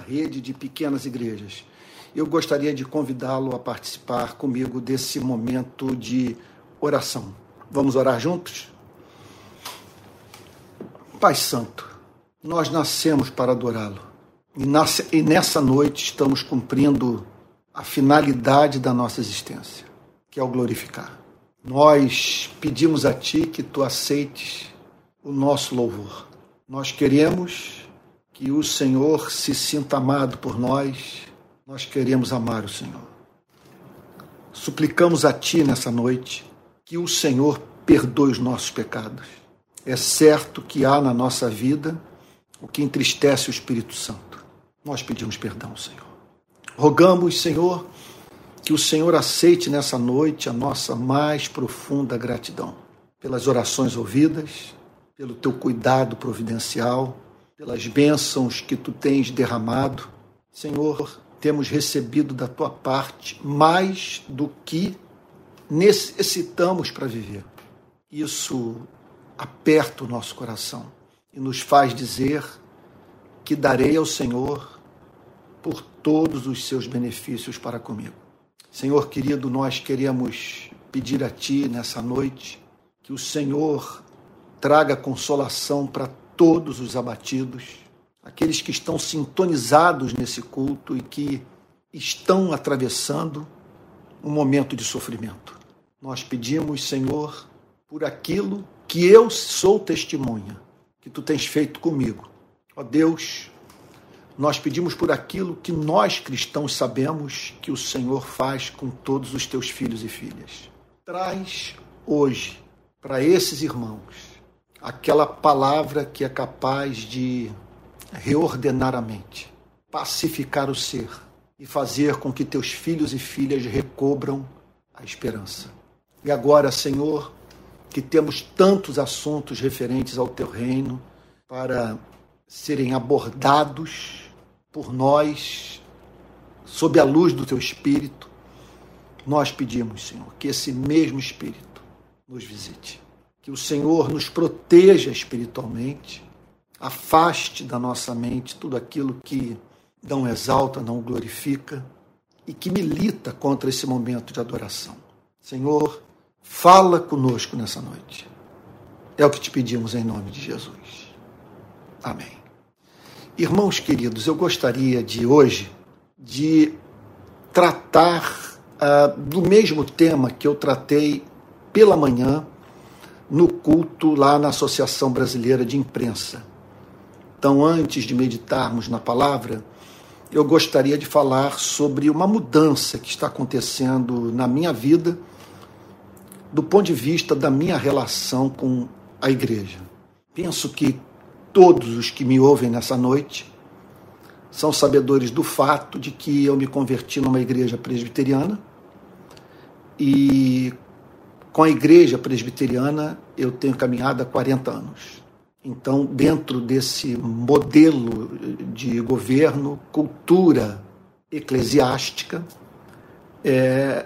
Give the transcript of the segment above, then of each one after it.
rede de pequenas igrejas. Eu gostaria de convidá-lo a participar comigo desse momento de oração. Vamos orar juntos? Pai Santo, nós nascemos para adorá-lo e nessa noite estamos cumprindo a finalidade da nossa existência, que é o glorificar. Nós pedimos a Ti que Tu aceites o nosso louvor. Nós queremos que o Senhor se sinta amado por nós, nós queremos amar o Senhor. Suplicamos a Ti nessa noite que o Senhor perdoe os nossos pecados. É certo que há na nossa vida o que entristece o Espírito Santo. Nós pedimos perdão, Senhor. Rogamos, Senhor, que o Senhor aceite nessa noite a nossa mais profunda gratidão pelas orações ouvidas, pelo teu cuidado providencial pelas bênçãos que tu tens derramado. Senhor, temos recebido da tua parte mais do que necessitamos para viver. Isso aperta o nosso coração e nos faz dizer que darei ao Senhor por todos os seus benefícios para comigo. Senhor querido, nós queremos pedir a Ti nessa noite que o Senhor traga consolação para todos os abatidos, aqueles que estão sintonizados nesse culto e que estão atravessando um momento de sofrimento. Nós pedimos, Senhor, por aquilo que eu sou testemunha, que tu tens feito comigo. Ó Deus, nós pedimos por aquilo que nós cristãos sabemos que o Senhor faz com todos os teus filhos e filhas. Traz hoje para esses irmãos aquela palavra que é capaz de reordenar a mente, pacificar o ser e fazer com que teus filhos e filhas recobram a esperança. E agora, Senhor, que temos tantos assuntos referentes ao teu reino para serem abordados por nós sob a luz do teu espírito, nós pedimos, Senhor, que esse mesmo espírito nos visite que o Senhor nos proteja espiritualmente, afaste da nossa mente tudo aquilo que não exalta, não glorifica e que milita contra esse momento de adoração. Senhor, fala conosco nessa noite. É o que te pedimos em nome de Jesus. Amém. Irmãos queridos, eu gostaria de hoje de tratar uh, do mesmo tema que eu tratei pela manhã no culto lá na Associação Brasileira de Imprensa. Então, antes de meditarmos na palavra, eu gostaria de falar sobre uma mudança que está acontecendo na minha vida, do ponto de vista da minha relação com a igreja. Penso que todos os que me ouvem nessa noite são sabedores do fato de que eu me converti numa igreja presbiteriana e com a igreja presbiteriana, eu tenho caminhado há 40 anos. Então, dentro desse modelo de governo, cultura eclesiástica, é,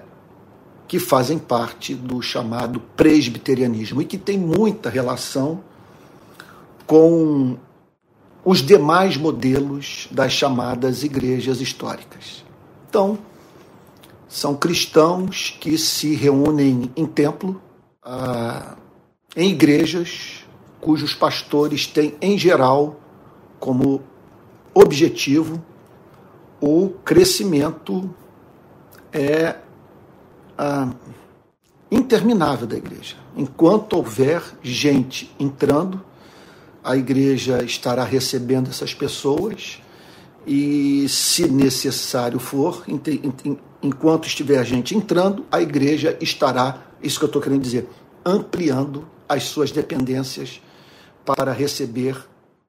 que fazem parte do chamado presbiterianismo e que tem muita relação com os demais modelos das chamadas igrejas históricas. Então, são cristãos que se reúnem em templo, ah, em igrejas, cujos pastores têm, em geral, como objetivo o crescimento é ah, interminável da igreja. Enquanto houver gente entrando, a igreja estará recebendo essas pessoas e, se necessário for, enquanto estiver gente entrando, a igreja estará, isso que eu estou querendo dizer, ampliando as suas dependências para receber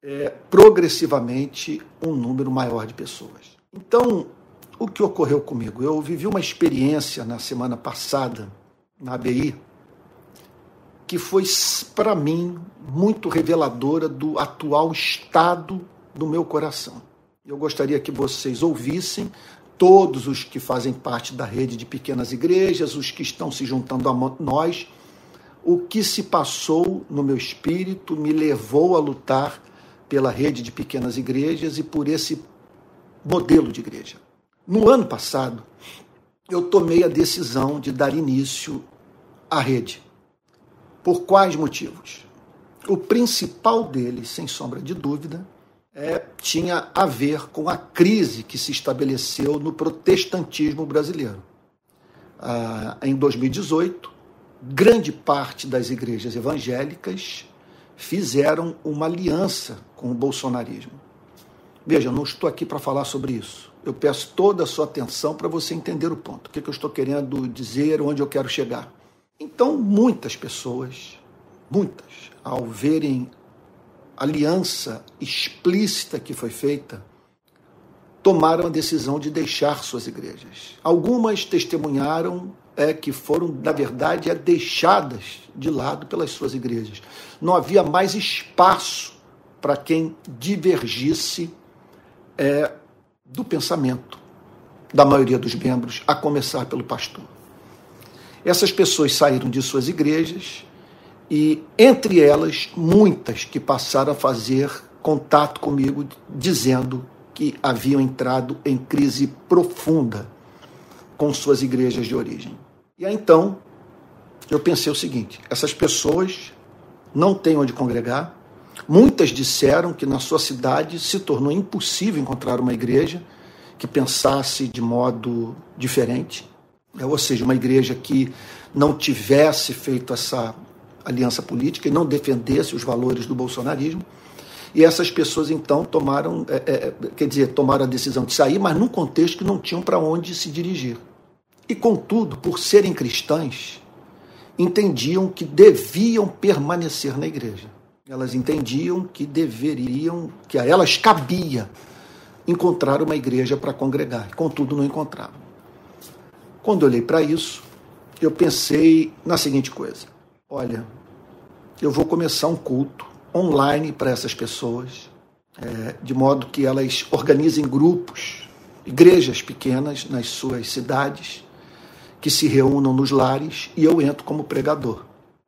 é, progressivamente um número maior de pessoas. Então, o que ocorreu comigo? Eu vivi uma experiência na semana passada, na ABI, que foi, para mim, muito reveladora do atual estado do meu coração. Eu gostaria que vocês ouvissem todos os que fazem parte da rede de pequenas igrejas, os que estão se juntando a nós. O que se passou no meu espírito me levou a lutar pela rede de pequenas igrejas e por esse modelo de igreja. No ano passado, eu tomei a decisão de dar início à rede. Por quais motivos? O principal deles, sem sombra de dúvida, é, tinha a ver com a crise que se estabeleceu no protestantismo brasileiro. Ah, em 2018, grande parte das igrejas evangélicas fizeram uma aliança com o bolsonarismo. Veja, não estou aqui para falar sobre isso. Eu peço toda a sua atenção para você entender o ponto. O que, que eu estou querendo dizer, onde eu quero chegar. Então, muitas pessoas, muitas, ao verem aliança explícita que foi feita, tomaram a decisão de deixar suas igrejas. Algumas testemunharam é, que foram, na verdade, é, deixadas de lado pelas suas igrejas. Não havia mais espaço para quem divergisse é, do pensamento da maioria dos membros, a começar pelo pastor. Essas pessoas saíram de suas igrejas e, entre elas, muitas que passaram a fazer contato comigo dizendo que haviam entrado em crise profunda com suas igrejas de origem. E aí então eu pensei o seguinte: essas pessoas não têm onde congregar. Muitas disseram que na sua cidade se tornou impossível encontrar uma igreja que pensasse de modo diferente. Ou seja, uma igreja que não tivesse feito essa aliança política e não defendesse os valores do bolsonarismo. E essas pessoas então tomaram, é, é, quer dizer, tomaram a decisão de sair, mas num contexto que não tinham para onde se dirigir. E contudo, por serem cristãs, entendiam que deviam permanecer na igreja. Elas entendiam que deveriam, que a elas cabia encontrar uma igreja para congregar. Contudo, não encontravam. Quando olhei para isso, eu pensei na seguinte coisa: olha, eu vou começar um culto online para essas pessoas, é, de modo que elas organizem grupos, igrejas pequenas nas suas cidades, que se reúnam nos lares e eu entro como pregador.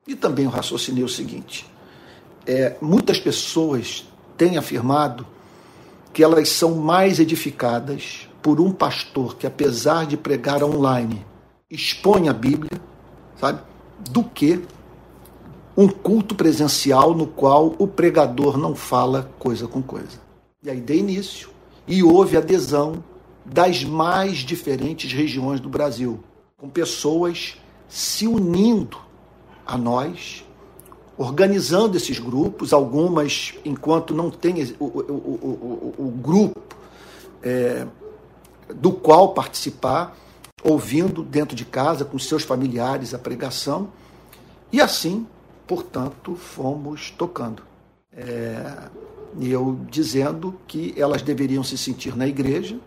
E também eu raciocinei o seguinte: é, muitas pessoas têm afirmado que elas são mais edificadas por um pastor que, apesar de pregar online, expõe a Bíblia, sabe, do que um culto presencial no qual o pregador não fala coisa com coisa. E aí dei início e houve adesão das mais diferentes regiões do Brasil, com pessoas se unindo a nós, organizando esses grupos, algumas, enquanto não tem o, o, o, o grupo é, do qual participar, ouvindo dentro de casa com seus familiares a pregação, e assim portanto, fomos tocando. É, e eu dizendo que elas deveriam se sentir na igreja,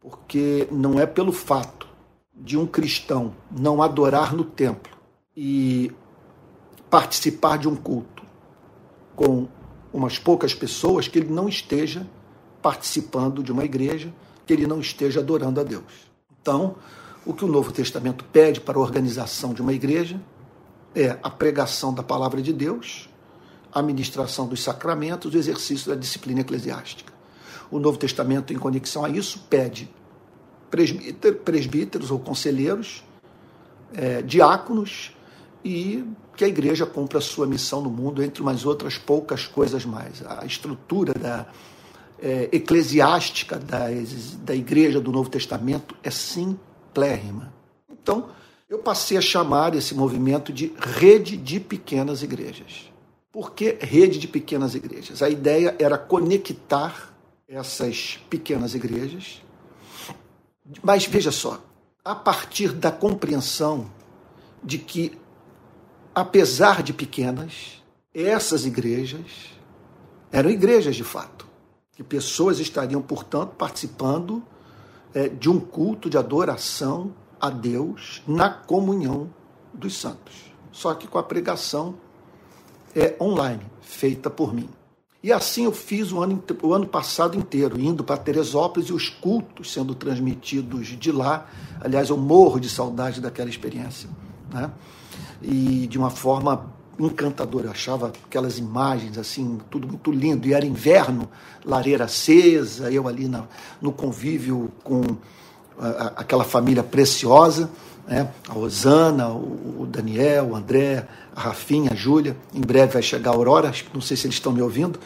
porque não é pelo fato de um cristão não adorar no templo e participar de um culto com umas poucas pessoas que ele não esteja participando de uma igreja, que ele não esteja adorando a Deus. Então, o que o Novo Testamento pede para a organização de uma igreja é a pregação da palavra de Deus, a ministração dos sacramentos, o exercício da disciplina eclesiástica. O Novo Testamento, em conexão a isso, pede presbíteros ou conselheiros, é, diáconos e que a igreja cumpra a sua missão no mundo, entre umas outras poucas coisas mais. A estrutura da, é, eclesiástica da, da igreja do Novo Testamento é simplérrima. Então, eu passei a chamar esse movimento de rede de pequenas igrejas. Por que rede de pequenas igrejas? A ideia era conectar essas pequenas igrejas, mas veja só, a partir da compreensão de que, apesar de pequenas, essas igrejas eram igrejas de fato, que pessoas estariam, portanto, participando é, de um culto de adoração a Deus na comunhão dos santos. Só que com a pregação é online, feita por mim. E assim eu fiz o ano, o ano passado inteiro, indo para Teresópolis e os cultos sendo transmitidos de lá. Aliás, eu morro de saudade daquela experiência. Né? E de uma forma encantador. Eu achava aquelas imagens assim, tudo muito lindo. E era inverno, lareira acesa, eu ali na, no convívio com aquela família preciosa, né? a Rosana, o, Daniel, o André, a Rafinha, a Júlia. Em breve vai chegar a Aurora, não sei se eles estão me ouvindo,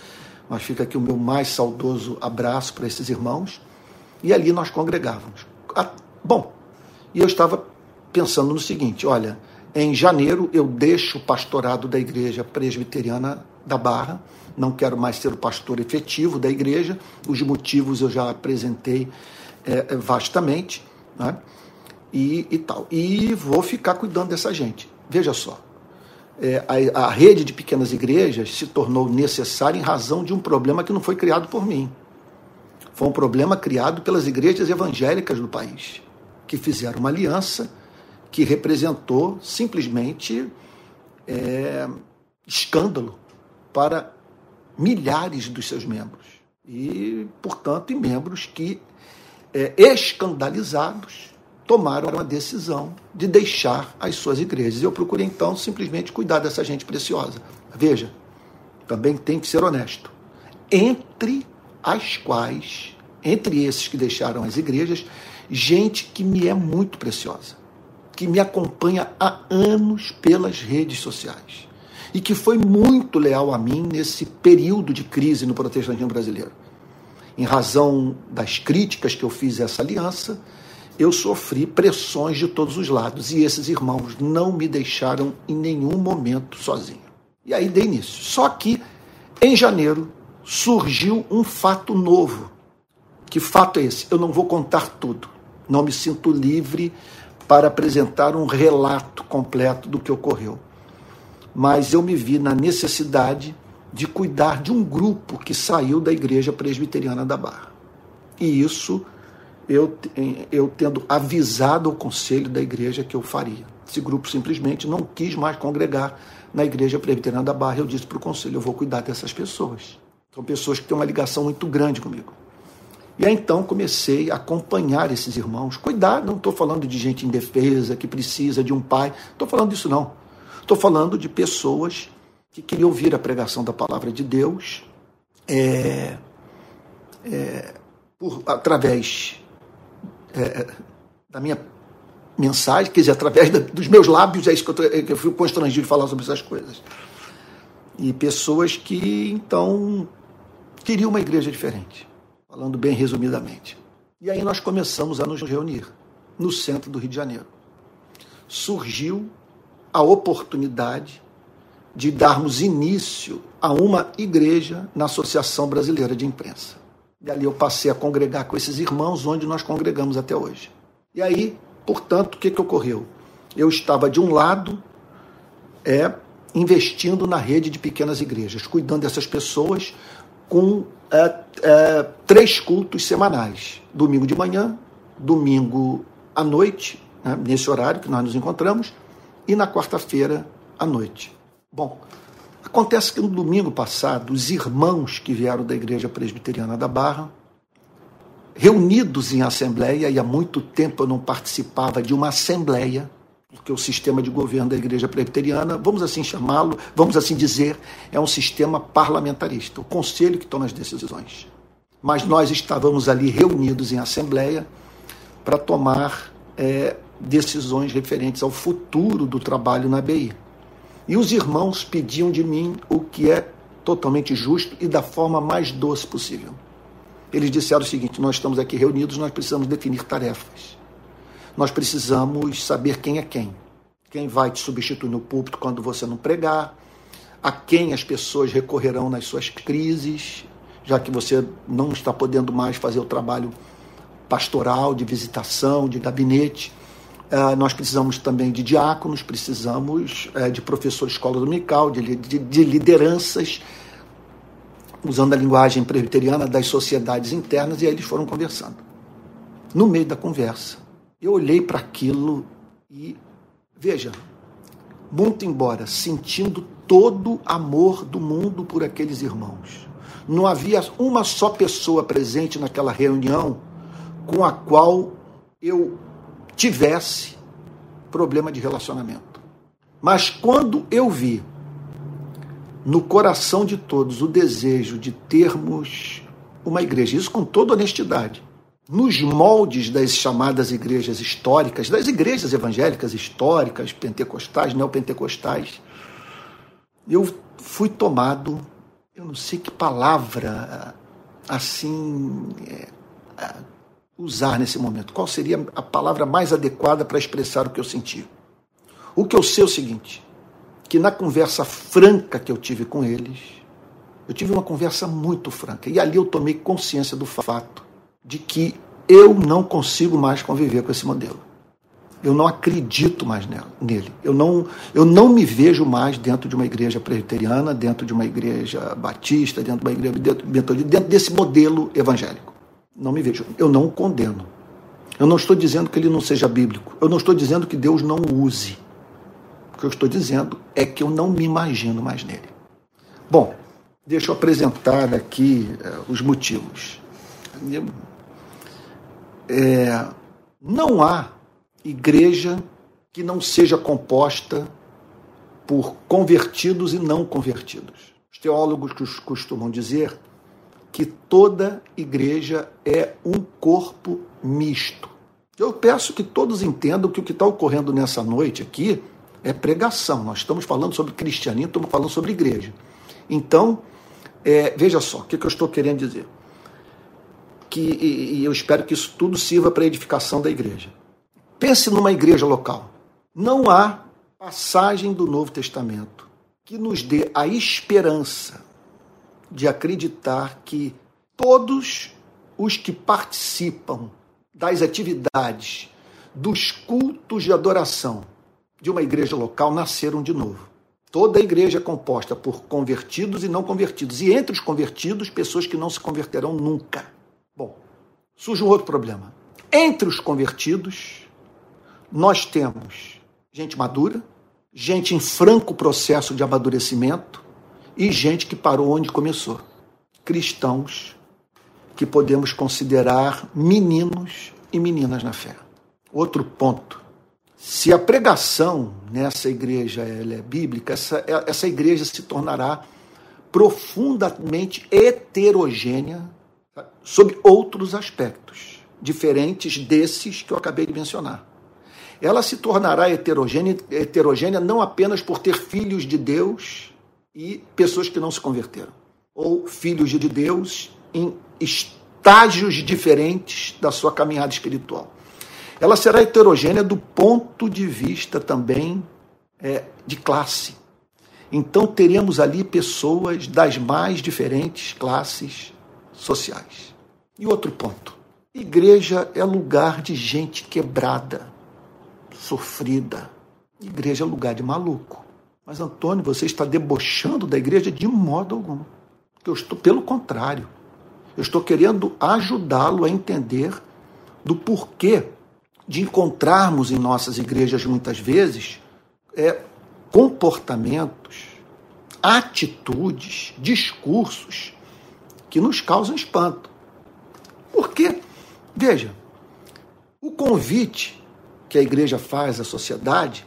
mas fica aqui o meu mais saudoso abraço para esses irmãos. E ali nós congregávamos. Bom, e eu estava pensando no seguinte: olha, em janeiro eu deixo o pastorado da igreja presbiteriana da Barra, não quero mais ser o pastor efetivo da igreja, os motivos eu já apresentei é, vastamente, né? e, e tal. E vou ficar cuidando dessa gente. Veja só, é, a, a rede de pequenas igrejas se tornou necessária em razão de um problema que não foi criado por mim. Foi um problema criado pelas igrejas evangélicas do país, que fizeram uma aliança que representou simplesmente é, escândalo para milhares dos seus membros. E, portanto, em membros que, é, escandalizados, tomaram a decisão de deixar as suas igrejas. Eu procurei, então, simplesmente cuidar dessa gente preciosa. Veja, também tem que ser honesto. Entre as quais, entre esses que deixaram as igrejas, gente que me é muito preciosa, que me acompanha há anos pelas redes sociais e que foi muito leal a mim nesse período de crise no protestantismo brasileiro. Em razão das críticas que eu fiz a essa aliança, eu sofri pressões de todos os lados e esses irmãos não me deixaram em nenhum momento sozinho. E aí dei início. Só que em janeiro surgiu um fato novo. Que fato é esse? Eu não vou contar tudo. Não me sinto livre para apresentar um relato completo do que ocorreu. Mas eu me vi na necessidade de cuidar de um grupo que saiu da Igreja Presbiteriana da Barra. E isso eu, eu tendo avisado o conselho da igreja que eu faria. Esse grupo simplesmente não quis mais congregar na Igreja Presbiteriana da Barra. Eu disse para o conselho: eu vou cuidar dessas pessoas. São pessoas que têm uma ligação muito grande comigo. E aí então comecei a acompanhar esses irmãos, cuidar, não estou falando de gente indefesa que precisa de um pai, estou falando disso não. Estou falando de pessoas que queriam ouvir a pregação da palavra de Deus é, é, por, através é, da minha mensagem, quer dizer, através da, dos meus lábios, é isso que eu, tô, é que eu fui constrangido de falar sobre essas coisas. E pessoas que, então, queriam uma igreja diferente, falando bem resumidamente. E aí nós começamos a nos reunir no centro do Rio de Janeiro. Surgiu a oportunidade de darmos início a uma igreja na Associação Brasileira de Imprensa. E ali eu passei a congregar com esses irmãos, onde nós congregamos até hoje. E aí, portanto, o que, que ocorreu? Eu estava, de um lado, é, investindo na rede de pequenas igrejas, cuidando dessas pessoas com é, é, três cultos semanais: domingo de manhã, domingo à noite, né, nesse horário que nós nos encontramos, e na quarta-feira à noite. Bom, Acontece que no domingo passado, os irmãos que vieram da Igreja Presbiteriana da Barra, reunidos em assembleia, e há muito tempo eu não participava de uma assembleia, porque o sistema de governo da Igreja Presbiteriana, vamos assim chamá-lo, vamos assim dizer, é um sistema parlamentarista, o conselho que toma as decisões. Mas nós estávamos ali reunidos em assembleia para tomar é, decisões referentes ao futuro do trabalho na BI. E os irmãos pediam de mim o que é totalmente justo e da forma mais doce possível. Eles disseram o seguinte: nós estamos aqui reunidos, nós precisamos definir tarefas. Nós precisamos saber quem é quem. Quem vai te substituir no púlpito quando você não pregar, a quem as pessoas recorrerão nas suas crises, já que você não está podendo mais fazer o trabalho pastoral, de visitação, de gabinete. Uh, nós precisamos também de diáconos, precisamos uh, de professor de escola dominical, de, de, de, lideranças, usando a linguagem presbiteriana das sociedades internas, e aí eles foram conversando. No meio da conversa, eu olhei para aquilo e, veja, muito embora sentindo todo amor do mundo por aqueles irmãos, não havia uma só pessoa presente naquela reunião com a qual eu tivesse problema de relacionamento. Mas quando eu vi no coração de todos o desejo de termos uma igreja, isso com toda honestidade, nos moldes das chamadas igrejas históricas, das igrejas evangélicas históricas, pentecostais, neopentecostais, eu fui tomado, eu não sei que palavra assim é, usar nesse momento. Qual seria a palavra mais adequada para expressar o que eu senti? O que eu sei é o seguinte: que na conversa franca que eu tive com eles, eu tive uma conversa muito franca. E ali eu tomei consciência do fato de que eu não consigo mais conviver com esse modelo. Eu não acredito mais nele. Eu não, eu não me vejo mais dentro de uma igreja presbiteriana, dentro de uma igreja batista, dentro de uma igreja dentro, dentro desse modelo evangélico. Não me vejo. Eu não o condeno. Eu não estou dizendo que ele não seja bíblico. Eu não estou dizendo que Deus não o use. O que eu estou dizendo é que eu não me imagino mais nele. Bom, deixa eu apresentar aqui uh, os motivos. É, não há igreja que não seja composta por convertidos e não convertidos. Os teólogos costumam dizer que toda igreja é um corpo misto. Eu peço que todos entendam que o que está ocorrendo nessa noite aqui é pregação. Nós estamos falando sobre cristianismo, estamos falando sobre igreja. Então, é, veja só, o que, que eu estou querendo dizer. Que, e, e eu espero que isso tudo sirva para a edificação da igreja. Pense numa igreja local. Não há passagem do Novo Testamento que nos dê a esperança de acreditar que todos os que participam das atividades, dos cultos de adoração de uma igreja local nasceram de novo. Toda a igreja é composta por convertidos e não convertidos. E entre os convertidos, pessoas que não se converterão nunca. Bom, surge um outro problema. Entre os convertidos, nós temos gente madura, gente em franco processo de amadurecimento e gente que parou onde começou. Cristãos que podemos considerar meninos e meninas na fé. Outro ponto. Se a pregação nessa igreja é bíblica, essa, essa igreja se tornará profundamente heterogênea sob outros aspectos, diferentes desses que eu acabei de mencionar ela se tornará heterogênea, heterogênea não apenas por ter filhos de Deus e pessoas que não se converteram, ou filhos de Deus em estágios diferentes da sua caminhada espiritual. Ela será heterogênea do ponto de vista também é, de classe. Então teremos ali pessoas das mais diferentes classes sociais. E outro ponto: igreja é lugar de gente quebrada sofrida. Igreja é lugar de maluco. Mas, Antônio, você está debochando da igreja de modo algum. Eu estou, pelo contrário, eu estou querendo ajudá-lo a entender do porquê de encontrarmos em nossas igrejas, muitas vezes, é, comportamentos, atitudes, discursos que nos causam espanto. Porque, veja, o convite que a igreja faz à sociedade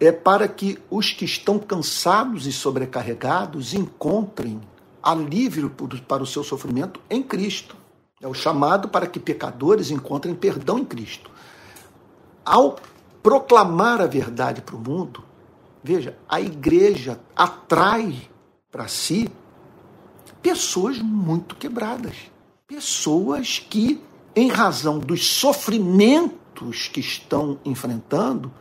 é para que os que estão cansados e sobrecarregados encontrem alívio para o seu sofrimento em Cristo. É o chamado para que pecadores encontrem perdão em Cristo. Ao proclamar a verdade para o mundo, veja, a igreja atrai para si pessoas muito quebradas, pessoas que, em razão dos sofrimentos que estão enfrentando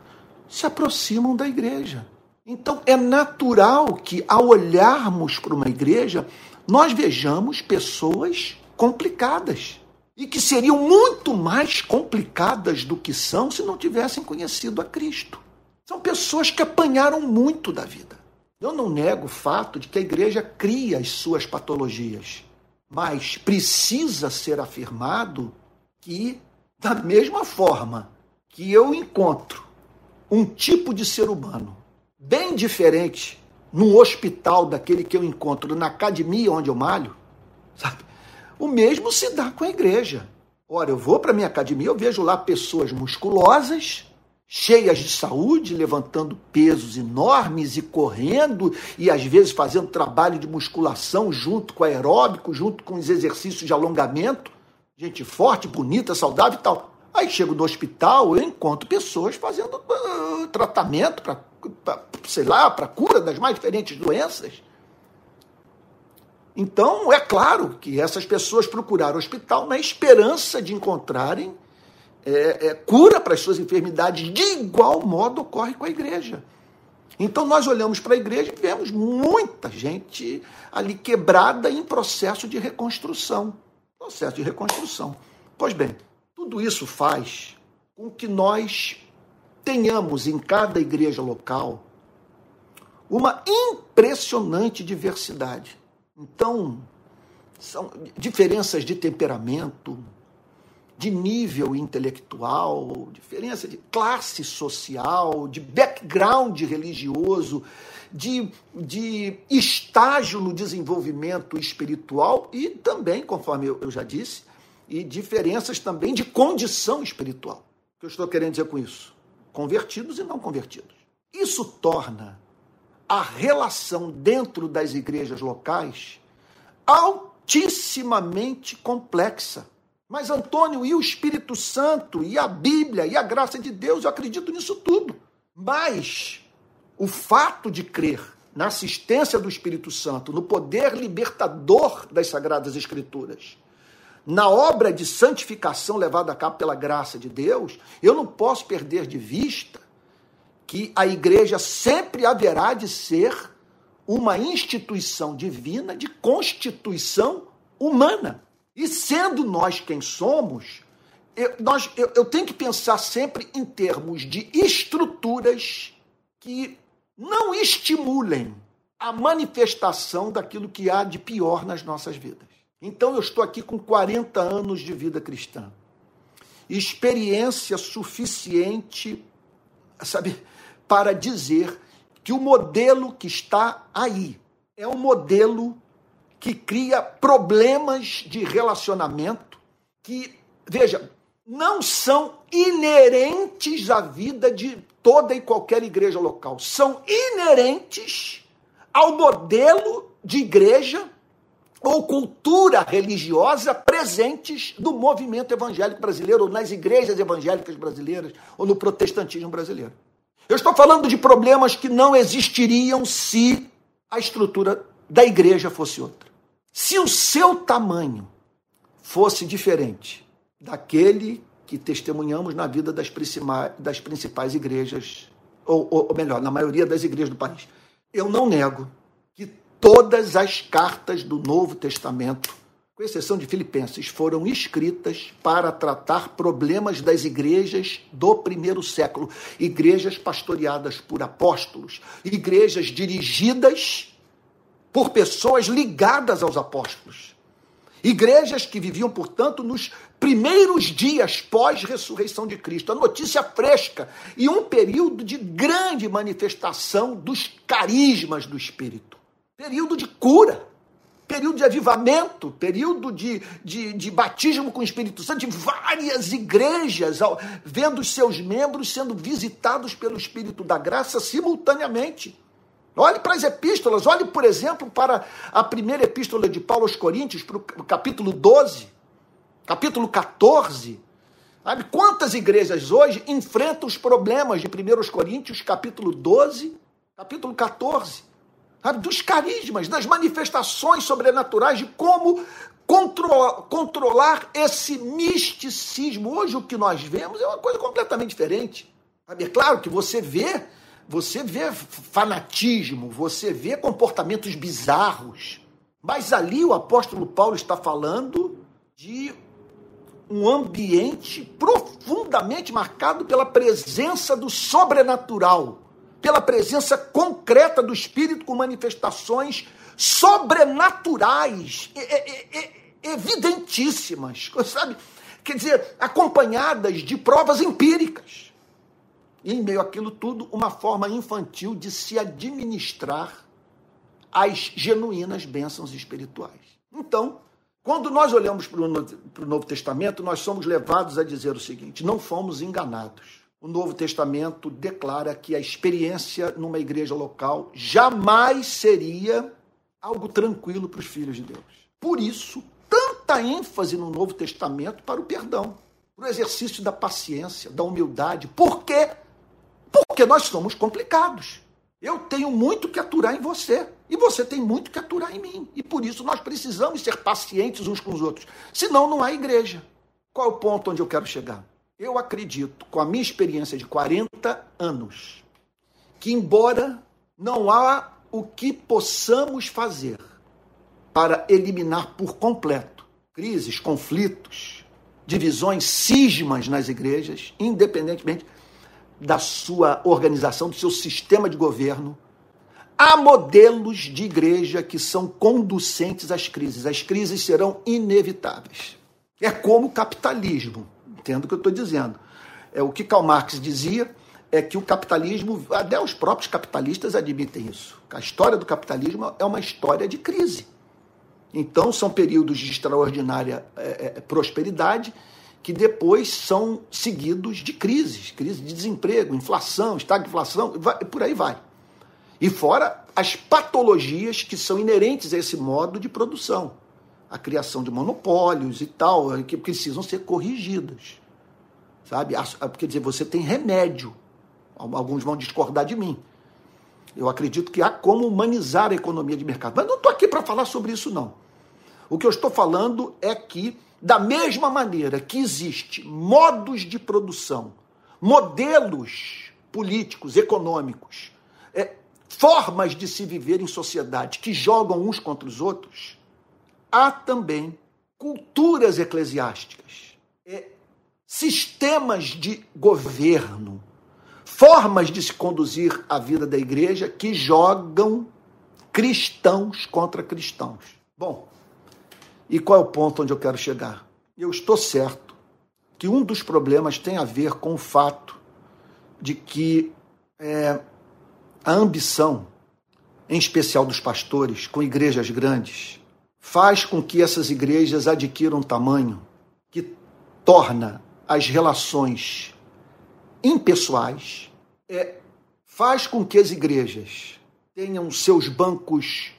se aproximam da igreja. Então é natural que, ao olharmos para uma igreja, nós vejamos pessoas complicadas e que seriam muito mais complicadas do que são se não tivessem conhecido a Cristo. São pessoas que apanharam muito da vida. Eu não nego o fato de que a igreja cria as suas patologias, mas precisa ser afirmado que da mesma forma que eu encontro um tipo de ser humano bem diferente num hospital daquele que eu encontro na academia onde eu malho, sabe? O mesmo se dá com a igreja. Ora, eu vou para minha academia, eu vejo lá pessoas musculosas cheias de saúde, levantando pesos enormes e correndo, e às vezes fazendo trabalho de musculação junto com aeróbico, junto com os exercícios de alongamento. Gente forte, bonita, saudável e tal. Aí chego no hospital, eu encontro pessoas fazendo uh, tratamento para, sei lá, para cura das mais diferentes doenças. Então, é claro que essas pessoas procuraram o hospital na esperança de encontrarem é, é, cura para as suas enfermidades. De igual modo ocorre com a igreja. Então nós olhamos para a igreja e vemos muita gente ali quebrada em processo de reconstrução. Processo de reconstrução. Pois bem, tudo isso faz com que nós tenhamos em cada igreja local uma impressionante diversidade. Então, são diferenças de temperamento, de nível intelectual, diferença de classe social, de background religioso, de, de estágio no desenvolvimento espiritual e também, conforme eu, eu já disse, e diferenças também de condição espiritual. O que eu estou querendo dizer com isso? Convertidos e não convertidos. Isso torna a relação dentro das igrejas locais altissimamente complexa mas Antônio e o Espírito Santo e a Bíblia e a graça de Deus, eu acredito nisso tudo. Mas o fato de crer na assistência do Espírito Santo, no poder libertador das Sagradas Escrituras, na obra de santificação levada a cabo pela graça de Deus, eu não posso perder de vista que a igreja sempre haverá de ser uma instituição divina de constituição humana. E sendo nós quem somos, eu, nós, eu, eu tenho que pensar sempre em termos de estruturas que não estimulem a manifestação daquilo que há de pior nas nossas vidas. Então eu estou aqui com 40 anos de vida cristã. Ou cultura religiosa presentes no movimento evangélico brasileiro, ou nas igrejas evangélicas brasileiras, ou no protestantismo brasileiro. Eu estou falando de problemas que não existiriam se a estrutura da igreja fosse outra. Se o seu tamanho fosse diferente daquele que testemunhamos na vida das, das principais igrejas, ou, ou, ou melhor, na maioria das igrejas do país, eu não nego todas as cartas do Novo Testamento, com exceção de Filipenses, foram escritas para tratar problemas das igrejas do primeiro século, igrejas pastoreadas por apóstolos, igrejas dirigidas por pessoas ligadas aos apóstolos. Igrejas que viviam, portanto, nos primeiros dias pós-ressurreição de Cristo. A notícia fresca e um período de grande manifestação dos carismas do Espírito. Período de cura, período de avivamento, período de, de, de batismo com o Espírito Santo, de várias igrejas, vendo os seus membros sendo visitados pelo Espírito da Graça simultaneamente. Olhe para as epístolas, olhe, por exemplo, para a primeira epístola de Paulo aos Coríntios, para o capítulo 12, capítulo 14. Sabe quantas igrejas hoje enfrentam os problemas de 1 Coríntios, capítulo 12, capítulo 14? Sabe, dos carismas, das manifestações sobrenaturais, de como controlar, controlar esse misticismo. Hoje o que nós vemos é uma coisa completamente diferente. Sabe, é claro que você vê você vê fanatismo, você vê comportamentos bizarros. Mas ali o apóstolo Paulo está falando de um ambiente profundamente marcado pela presença do sobrenatural, pela presença concreta do Espírito com manifestações sobrenaturais, evidentíssimas, sabe? Quer dizer, acompanhadas de provas empíricas. E em meio àquilo tudo, uma forma infantil de se administrar as genuínas bênçãos espirituais. Então, quando nós olhamos para o Novo Testamento, nós somos levados a dizer o seguinte: não fomos enganados. O Novo Testamento declara que a experiência numa igreja local jamais seria algo tranquilo para os filhos de Deus. Por isso, tanta ênfase no Novo Testamento para o perdão, para o exercício da paciência, da humildade. Por quê? Porque nós somos complicados. Eu tenho muito que aturar em você e você tem muito que aturar em mim. E por isso nós precisamos ser pacientes uns com os outros. Senão não há igreja. Qual é o ponto onde eu quero chegar? Eu acredito, com a minha experiência de 40 anos, que embora não há o que possamos fazer para eliminar por completo crises, conflitos, divisões, cismas nas igrejas, independentemente da sua organização, do seu sistema de governo, há modelos de igreja que são conducentes às crises. As crises serão inevitáveis. É como o capitalismo. Entendo o que eu estou dizendo. É, o que Karl Marx dizia é que o capitalismo, até os próprios capitalistas admitem isso. A história do capitalismo é uma história de crise. Então, são períodos de extraordinária é, é, prosperidade que depois são seguidos de crises, crise de desemprego, inflação, estagflação, vai, por aí vai. E fora as patologias que são inerentes a esse modo de produção a criação de monopólios e tal, que precisam ser corrigidas. Sabe? Quer dizer, você tem remédio. Alguns vão discordar de mim. Eu acredito que há como humanizar a economia de mercado. Mas não estou aqui para falar sobre isso, não. O que eu estou falando é que, da mesma maneira que existe modos de produção, modelos políticos, econômicos, é, formas de se viver em sociedade que jogam uns contra os outros, há também culturas eclesiásticas, é, sistemas de governo, formas de se conduzir a vida da igreja que jogam cristãos contra cristãos. Bom, e qual é o ponto onde eu quero chegar? Eu estou certo que um dos problemas tem a ver com o fato de que é, a ambição, em especial dos pastores, com igrejas grandes, faz com que essas igrejas adquiram tamanho que torna as relações impessoais, é, faz com que as igrejas tenham seus bancos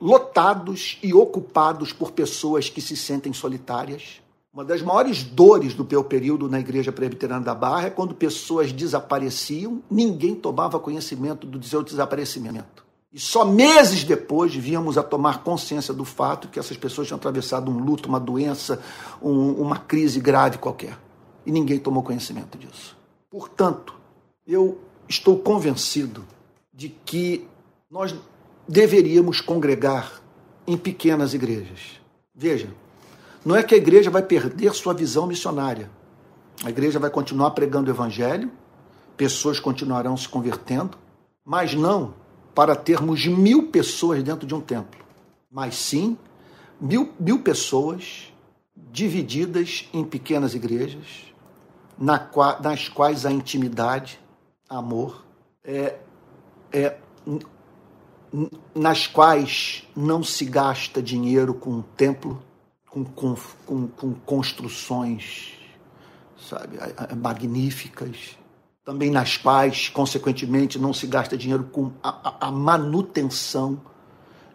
lotados e ocupados por pessoas que se sentem solitárias. Uma das maiores dores do meu período na Igreja Presbiteriana da Barra é quando pessoas desapareciam, ninguém tomava conhecimento do seu desaparecimento. E só meses depois víamos a tomar consciência do fato que essas pessoas tinham atravessado um luto, uma doença, um, uma crise grave qualquer. E ninguém tomou conhecimento disso. Portanto, eu estou convencido de que nós deveríamos congregar em pequenas igrejas. Veja, não é que a igreja vai perder sua visão missionária. A igreja vai continuar pregando o evangelho, pessoas continuarão se convertendo, mas não para termos mil pessoas dentro de um templo, mas sim mil, mil pessoas divididas em pequenas igrejas, na, nas quais a intimidade, amor, é, é, nas quais não se gasta dinheiro com um templo, com, com, com, com construções sabe, magníficas, também nas quais, consequentemente, não se gasta dinheiro com a, a manutenção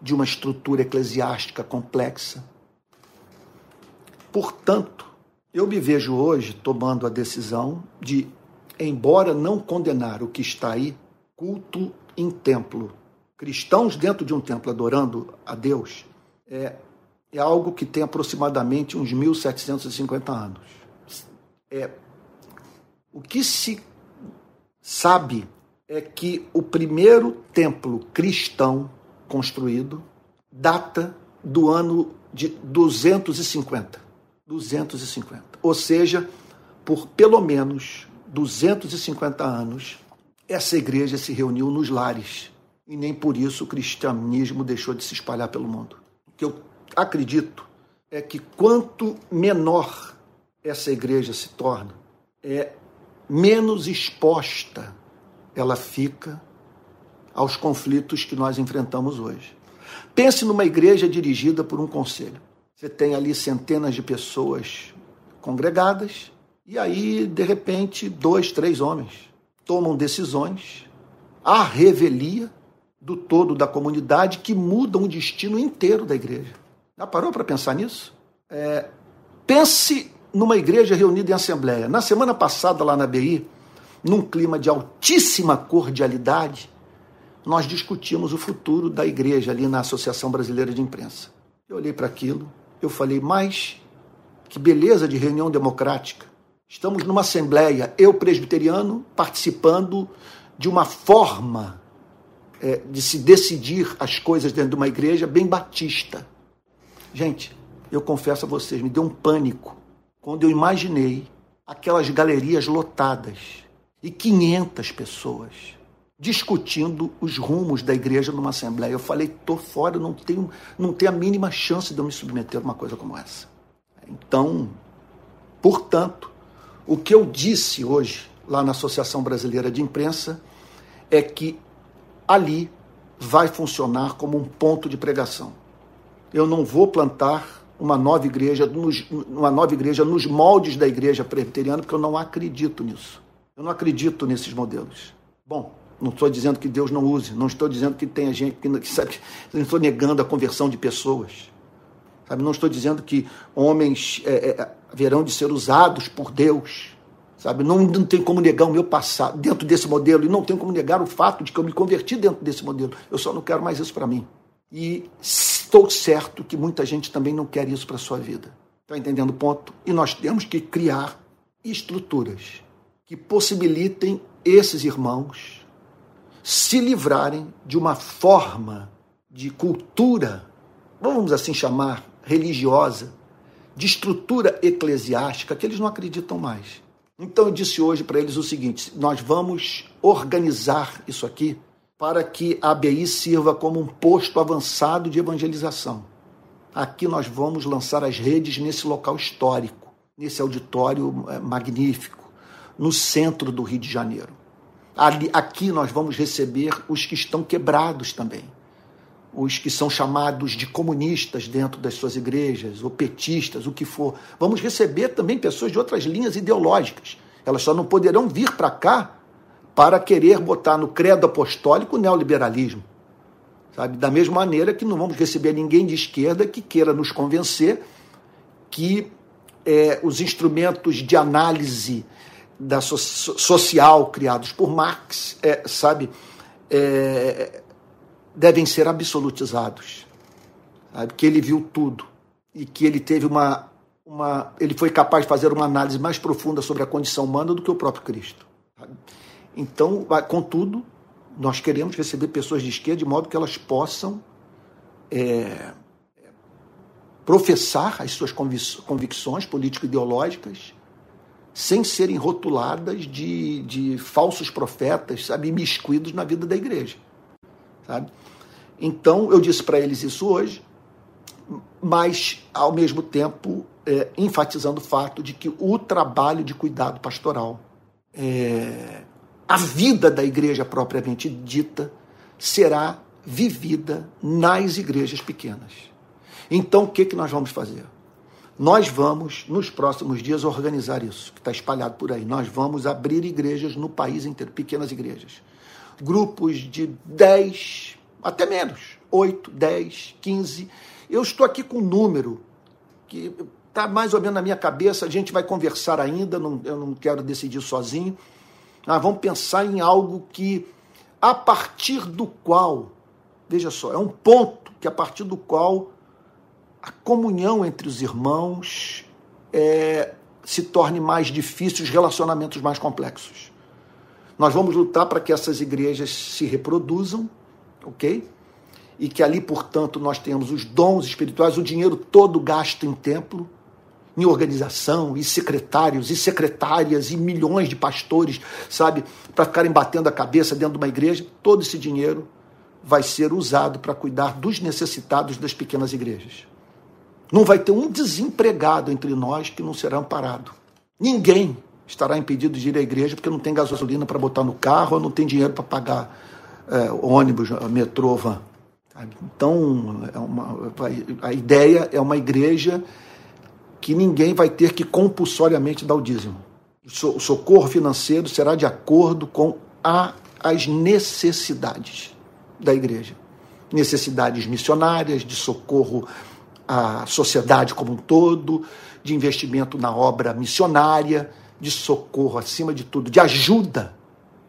de uma estrutura eclesiástica complexa. Portanto, eu me vejo hoje tomando a decisão de, embora não condenar o que está aí, culto em templo, cristãos dentro de um templo adorando a Deus, é, é algo que tem aproximadamente uns 1750 anos. É, o que se sabe é que o primeiro templo cristão construído data do ano de 250. 250. Ou seja, por pelo menos 250 anos, essa igreja se reuniu nos lares. E nem por isso o cristianismo deixou de se espalhar pelo mundo. O que eu acredito é que quanto menor essa igreja se torna, é menos exposta ela fica aos conflitos que nós enfrentamos hoje. Pense numa igreja dirigida por um conselho. Você tem ali centenas de pessoas congregadas E aí, de repente, dois, três homens tomam decisões à revelia do todo da comunidade que mudam o destino inteiro da igreja. Já parou para pensar nisso? É, pense numa igreja reunida em assembleia. Na semana passada, lá na BI, num clima de altíssima cordialidade, nós discutimos o futuro da igreja ali na Associação Brasileira de Imprensa. Eu olhei para aquilo, eu falei, mas que beleza de reunião democrática. Estamos numa assembleia, eu presbiteriano, participando de uma forma é, de se decidir as coisas dentro de uma igreja bem batista. Gente, eu confesso a vocês, me deu um pânico quando eu imaginei aquelas galerias lotadas e 500 pessoas discutindo os rumos da igreja numa assembleia. Eu falei, tô fora, não tenho, não tenho a mínima chance de eu me submeter a uma coisa como essa. Então, portanto, o que eu disse hoje lá na Associação Brasileira de Imprensa é que ali vai funcionar como um ponto de pregação. Eu não vou plantar uma nova igreja, nos, uma nova igreja nos moldes da igreja presbiteriana, porque eu não acredito nisso. Eu não acredito nesses modelos. Bom, não estou dizendo que Deus não use, não estou dizendo que tenha gente que, que sabe, não estou negando a conversão de pessoas. Sabe? Não estou dizendo que homens é, é, haverão de ser usados por Deus. Sabe? Não, não tem como negar o meu passado dentro desse modelo e não tem como negar o fato de que eu me converti dentro desse modelo. Eu só não quero mais isso para mim. E estou certo que muita gente também não quer isso para sua vida. Está entendendo o ponto? E nós temos que criar estruturas que possibilitem esses irmãos se livrarem de uma forma de cultura, vamos assim chamar, religiosa, de estrutura eclesiástica que eles não acreditam mais. Então eu disse hoje para eles o seguinte: nós vamos organizar isso aqui para que a ABI sirva como um posto avançado de evangelização. Aqui nós vamos lançar as redes nesse local histórico, nesse auditório é, magnífico, no centro do Rio de Janeiro. Ali, aqui nós vamos receber os que estão quebrados também, os que são chamados de comunistas dentro das suas igrejas, ou petistas, o que for. Vamos receber também pessoas de outras linhas ideológicas. Elas só não poderão vir para cá para querer botar no credo apostólico o neoliberalismo. Sabe? Da mesma maneira que não vamos receber ninguém de esquerda que queira nos convencer que é, os instrumentos de análise da so social criados por Marx, é, sabe, é, devem ser absolutizados, sabe, que ele viu tudo e que ele teve uma, uma, ele foi capaz de fazer uma análise mais profunda sobre a condição humana do que o próprio Cristo. Então, contudo, nós queremos receber pessoas de esquerda de modo que elas possam é, professar as suas convicções político-ideológicas sem serem rotuladas de, de falsos profetas, sabe, imiscuídos na vida da igreja, sabe? Então, eu disse para eles isso hoje, mas, ao mesmo tempo, é, enfatizando o fato de que o trabalho de cuidado pastoral, é, a vida da igreja propriamente dita, será vivida nas igrejas pequenas. Então, o que, que nós vamos fazer? Nós vamos, nos próximos dias, organizar isso, que está espalhado por aí. Nós vamos abrir igrejas no país inteiro, pequenas igrejas. Grupos de 10, até menos, 8, 10, 15. Eu estou aqui com um número que está mais ou menos na minha cabeça, a gente vai conversar ainda, não, eu não quero decidir sozinho. Nós vamos pensar em algo que, a partir do qual, veja só, é um ponto que a partir do qual a comunhão entre os irmãos é, se torne mais difícil, os relacionamentos mais complexos. Nós vamos lutar para que essas igrejas se reproduzam, ok? E que ali, portanto, nós tenhamos os dons espirituais, o dinheiro todo gasto em templo, em organização, e secretários, e secretárias, e milhões de pastores, sabe, para ficarem batendo a cabeça dentro de uma igreja. Todo esse dinheiro vai ser usado para cuidar dos necessitados das pequenas igrejas. Não vai ter um desempregado entre nós que não será amparado. Ninguém estará impedido de ir à igreja porque não tem gasolina para botar no carro ou não tem dinheiro para pagar é, ônibus, metrô, van. Então, é uma, a ideia é uma igreja que ninguém vai ter que compulsoriamente dar o dízimo. O socorro financeiro será de acordo com a, as necessidades da igreja. Necessidades missionárias, de socorro à sociedade como um todo, de investimento na obra missionária, de socorro acima de tudo, de ajuda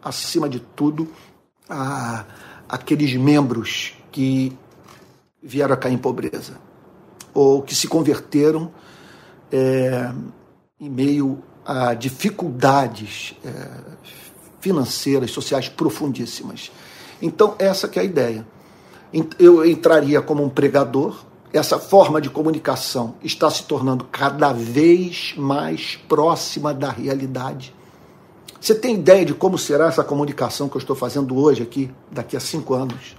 acima de tudo a aqueles membros que vieram a cair em pobreza ou que se converteram é, em meio a dificuldades é, financeiras, sociais profundíssimas. Então, essa que é a ideia. Eu entraria como um pregador, essa forma de comunicação está se tornando cada vez mais próxima da realidade. Você tem ideia de como será essa comunicação que eu estou fazendo hoje aqui, daqui a cinco anos?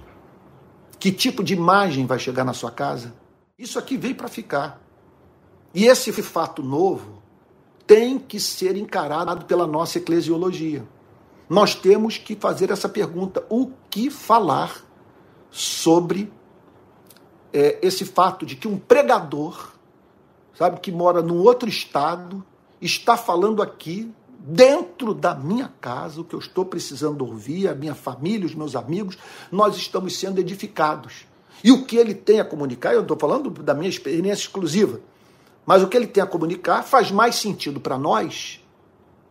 Que tipo de imagem vai chegar na sua casa? Isso aqui veio para ficar. E esse fato novo tem que ser encarado pela nossa eclesiologia. Nós temos que fazer essa pergunta: o que falar sobre é, esse fato de que um pregador, sabe, que mora num outro estado, está falando aqui dentro da minha casa, o que eu estou precisando ouvir, a minha família, os meus amigos, nós estamos sendo edificados. E o que ele tem a comunicar, eu estou falando da minha experiência exclusiva, mas o que ele tem a comunicar faz mais sentido para nós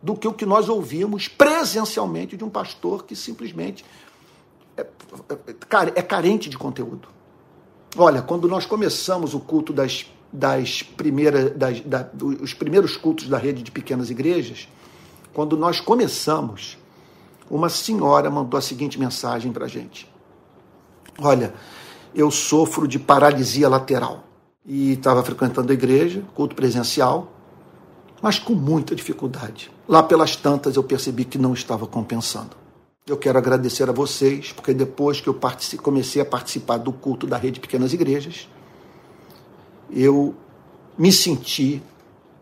do que o que nós ouvimos presencialmente de um pastor que simplesmente é, é, é carente de conteúdo. Olha, quando nós começamos o culto das, das primeiras, das, da, os primeiros cultos da rede de pequenas igrejas, quando nós começamos, uma senhora mandou a seguinte mensagem para gente: Olha, eu sofro de paralisia lateral e estava frequentando a igreja, culto presencial, mas com muita dificuldade. Lá pelas tantas eu percebi que não estava compensando. Eu quero agradecer a vocês, porque depois que eu comecei a participar do culto da rede Pequenas Igrejas, eu me senti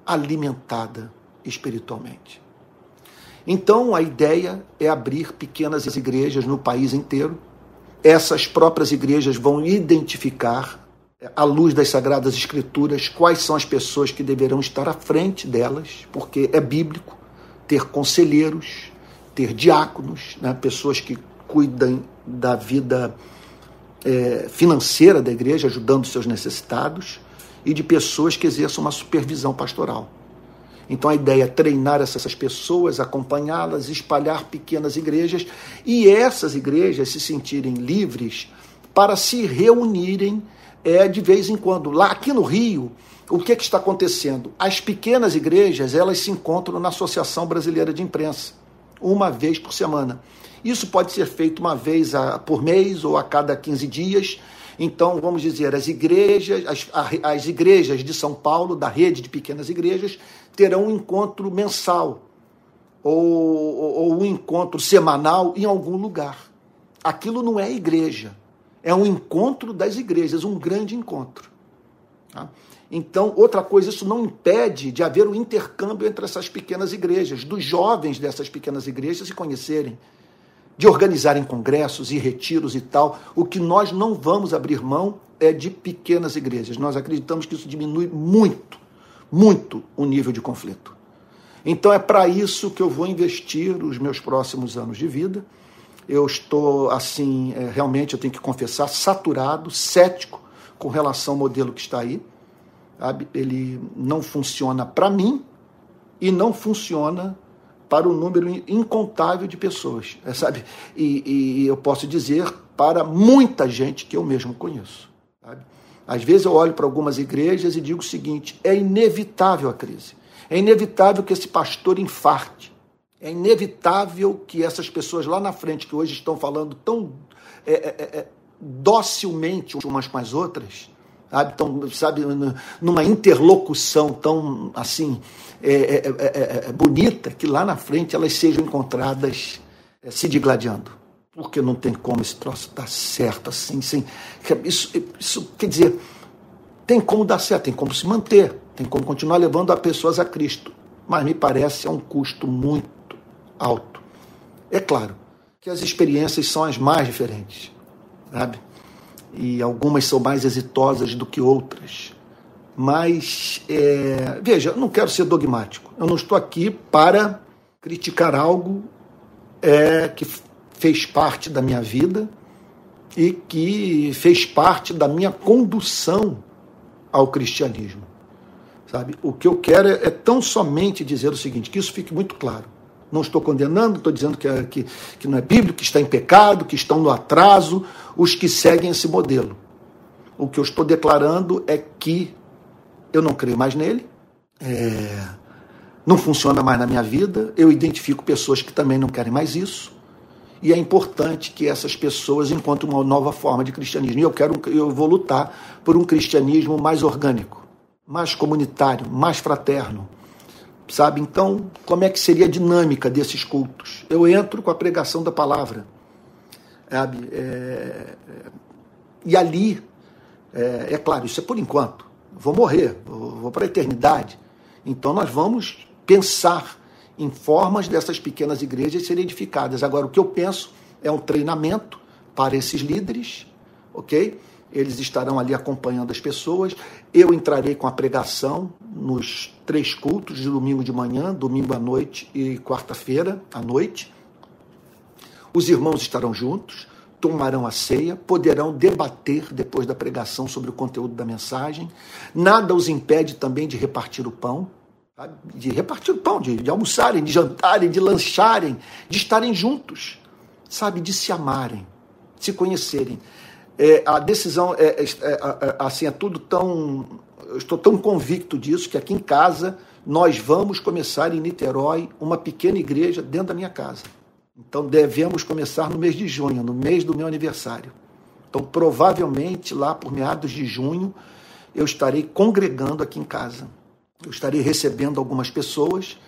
alimentada espiritualmente. Então a ideia é abrir pequenas igrejas no país inteiro. Essas próprias igrejas vão identificar, à luz das Sagradas Escrituras, quais são as pessoas que deverão estar à frente delas, porque é bíblico ter conselheiros, ter diáconos, né, pessoas que cuidam da vida é, financeira da igreja, ajudando seus necessitados, e de pessoas que exerçam uma supervisão pastoral. Então a ideia é treinar essas pessoas, acompanhá-las, espalhar pequenas igrejas e essas igrejas se sentirem livres para se reunirem é, de vez em quando. Lá aqui no Rio, o que, que está acontecendo? As pequenas igrejas elas se encontram na Associação Brasileira de Imprensa, uma vez por semana. Isso pode ser feito uma vez a, por mês ou a cada 15 dias. Então, vamos dizer, as igrejas, as, as igrejas de São Paulo, da rede de pequenas igrejas, terão um encontro mensal ou, ou, um encontro semanal em algum lugar. Aquilo não é igreja, é um encontro das igrejas, um grande encontro. Tá? Então, outra coisa, isso não impede de haver um intercâmbio entre essas pequenas igrejas, dos jovens dessas pequenas igrejas se conhecerem, de organizarem congressos e retiros e tal. O que nós não vamos abrir mão é de pequenas igrejas. Nós acreditamos que isso diminui muito muito o nível de conflito. Então é para isso que eu vou investir os meus próximos anos de vida. Eu estou, assim, é, realmente, eu tenho que confessar, saturado, cético com relação ao modelo que está aí. Sabe? Ele não funciona para mim e não funciona para um número incontável de pessoas, é, sabe? E, e, eu posso dizer para muita gente que eu mesmo conheço. Sabe? Às vezes eu olho para algumas igrejas e digo o seguinte: é inevitável a crise. É inevitável que esse pastor infarte. É inevitável que essas pessoas lá na frente, que hoje estão falando tão é, é, é, é docilmente umas com as outras, sabe, tão, sabe numa interlocução tão assim é, é, bonita, que lá na frente elas sejam encontradas se digladiando porque não tem como esse troço dar certo assim, sem. Isso, isso quer dizer, tem como dar certo, tem como se manter, tem como continuar levando as pessoas a Cristo. Mas me parece é um custo muito alto. É claro que as experiências são as mais diferentes, sabe? E algumas são mais exitosas do que outras. Mas, é, veja, não quero ser dogmático. Eu não estou aqui para criticar algo é, que fez parte da minha vida e que fez parte da minha condução ao cristianismo. Sabe? O que eu quero é, é tão somente dizer o seguinte, que isso fique muito claro. Não estou condenando, estou dizendo que, é, que, que não é bíblico, que está em pecado, que estão no atraso os que seguem esse modelo. O que eu estou declarando é que eu não creio mais nele, é, não funciona mais na minha vida, eu identifico pessoas que também não querem mais isso, e é importante que essas pessoas encontrem uma nova forma de cristianismo. E eu quero, eu vou lutar por um cristianismo mais orgânico, mais comunitário, mais fraterno. Sabe? Então, como é que seria a dinâmica desses cultos? Eu entro com a pregação da palavra. Sabe? É, e ali, é, é claro, isso é por enquanto vou morrer, vou para a eternidade. Então nós vamos pensar em formas dessas pequenas igrejas serem edificadas. Agora, o que eu penso é um treinamento para esses líderes, ok? Eles estarão ali acompanhando as pessoas. Eu entrarei com a pregação nos três cultos, de domingo de manhã, domingo à noite e quarta-feira à noite. Os irmãos estarão juntos tomarão a ceia, poderão debater depois da pregação sobre o conteúdo da mensagem. Nada os impede também de repartir o pão, de repartir o pão, de, de, almoçarem, de jantarem, de lancharem, de estarem juntos, sabe, de se amarem, de se conhecerem. É, a decisão é, é, é, é assim é tudo tão, estou tão convicto disso que aqui em casa nós vamos começar em Niterói uma pequena igreja dentro da minha casa. Então devemos começar no mês de junho, no mês do meu aniversário. Então, provavelmente, lá por meados de junho, eu estarei congregando aqui em casa. Eu estarei recebendo algumas pessoas.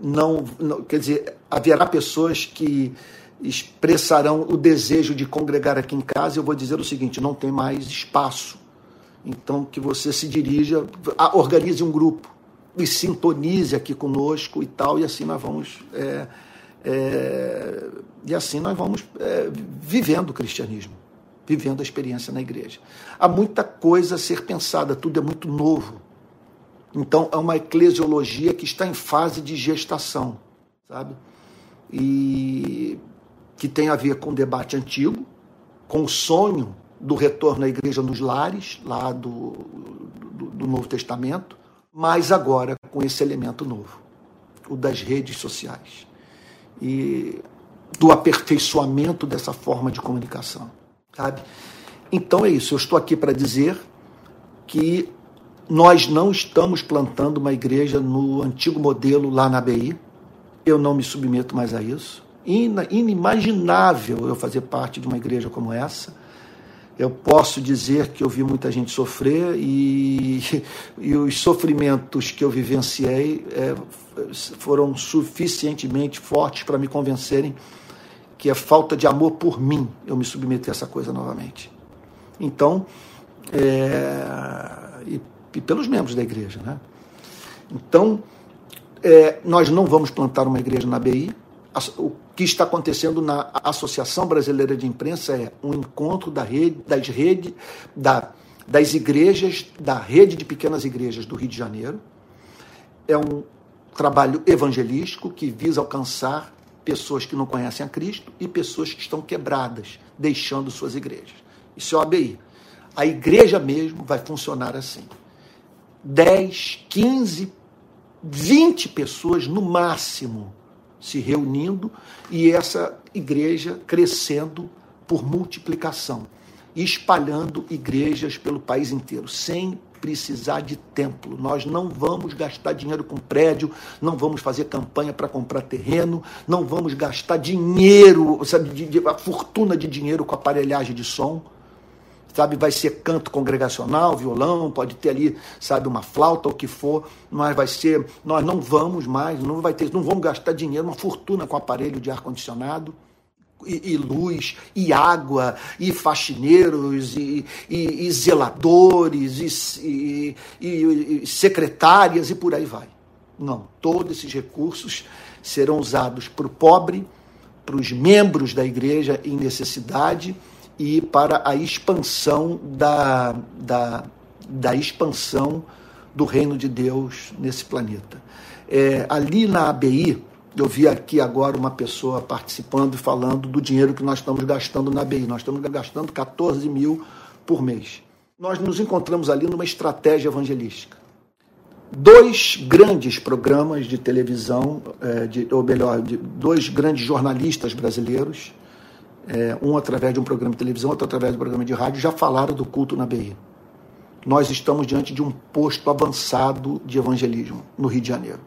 Não, não, quer dizer, haverá pessoas que expressarão o desejo de congregar aqui em casa. Eu vou dizer o seguinte: não tem mais espaço. Então, que você se dirija, organize um grupo e sintonize aqui conosco e tal, e assim nós vamos. É, é, e assim nós vamos é, vivendo o cristianismo, vivendo a experiência na igreja. Há muita coisa a ser pensada, tudo é muito novo. Então é uma eclesiologia que está em fase de gestação, sabe? E que tem a ver com o debate antigo, com o sonho do retorno à igreja nos lares, lá do, do, do Novo Testamento, mas agora com esse elemento novo, o das redes sociais e do aperfeiçoamento dessa forma de comunicação, sabe? Então é isso, eu estou aqui para dizer que nós não estamos plantando uma igreja no antigo modelo lá na BI. Eu não me submeto mais a isso. Inimaginável eu fazer parte de uma igreja como essa eu posso dizer que eu vi muita gente sofrer e, e os sofrimentos que eu vivenciei é, foram suficientemente fortes para me convencerem que é falta de amor por mim eu me submeter a essa coisa novamente. Então, é, e, e, pelos membros da igreja. Né? Então, é, nós não vamos plantar uma igreja na BI, o que está acontecendo na Associação Brasileira de Imprensa é um encontro da rede, das redes, da, das igrejas, da rede de pequenas igrejas do Rio de Janeiro. É um trabalho evangelístico que visa alcançar pessoas que não conhecem a Cristo e pessoas que estão quebradas, deixando suas igrejas. Isso é o ABI. A igreja mesmo vai funcionar assim. 10, 15, 20 pessoas no máximo se reunindo e essa igreja crescendo por multiplicação, espalhando igrejas pelo país inteiro, sem precisar de templo. Nós não vamos gastar dinheiro com prédio, não vamos fazer campanha para comprar terreno, não vamos gastar dinheiro, sabe, de, de, a fortuna de dinheiro com aparelhagem de som sabe, vai ser canto congregacional, violão, pode ter ali, sabe, uma flauta, o que for, mas vai ser, nós não vamos mais, não vai ter, não vamos gastar dinheiro, uma fortuna com aparelho de ar condicionado. E, e, luz, e água, e faxineiros, e, e, e zeladores, e, e secretárias, e por aí vai. Não, todos esses recursos serão usados para o pobre, para os membros da igreja em necessidade e para a expansão da, da, da expansão do reino de Deus nesse planeta. É, ali na ABI, eu vi aqui agora uma pessoa participando e falando do dinheiro que nós estamos gastando na ABI. Nós estamos gastando 14 mil por mês. Nós nos encontramos ali numa estratégia evangelística. Dois grandes programas de televisão, é, de, ou melhor, de dois grandes jornalistas brasileiros, é, um através de um programa de televisão, outro através de um programa de rádio, já falaram do culto na ABI. Nós estamos diante de um posto avançado de evangelismo no Rio de Janeiro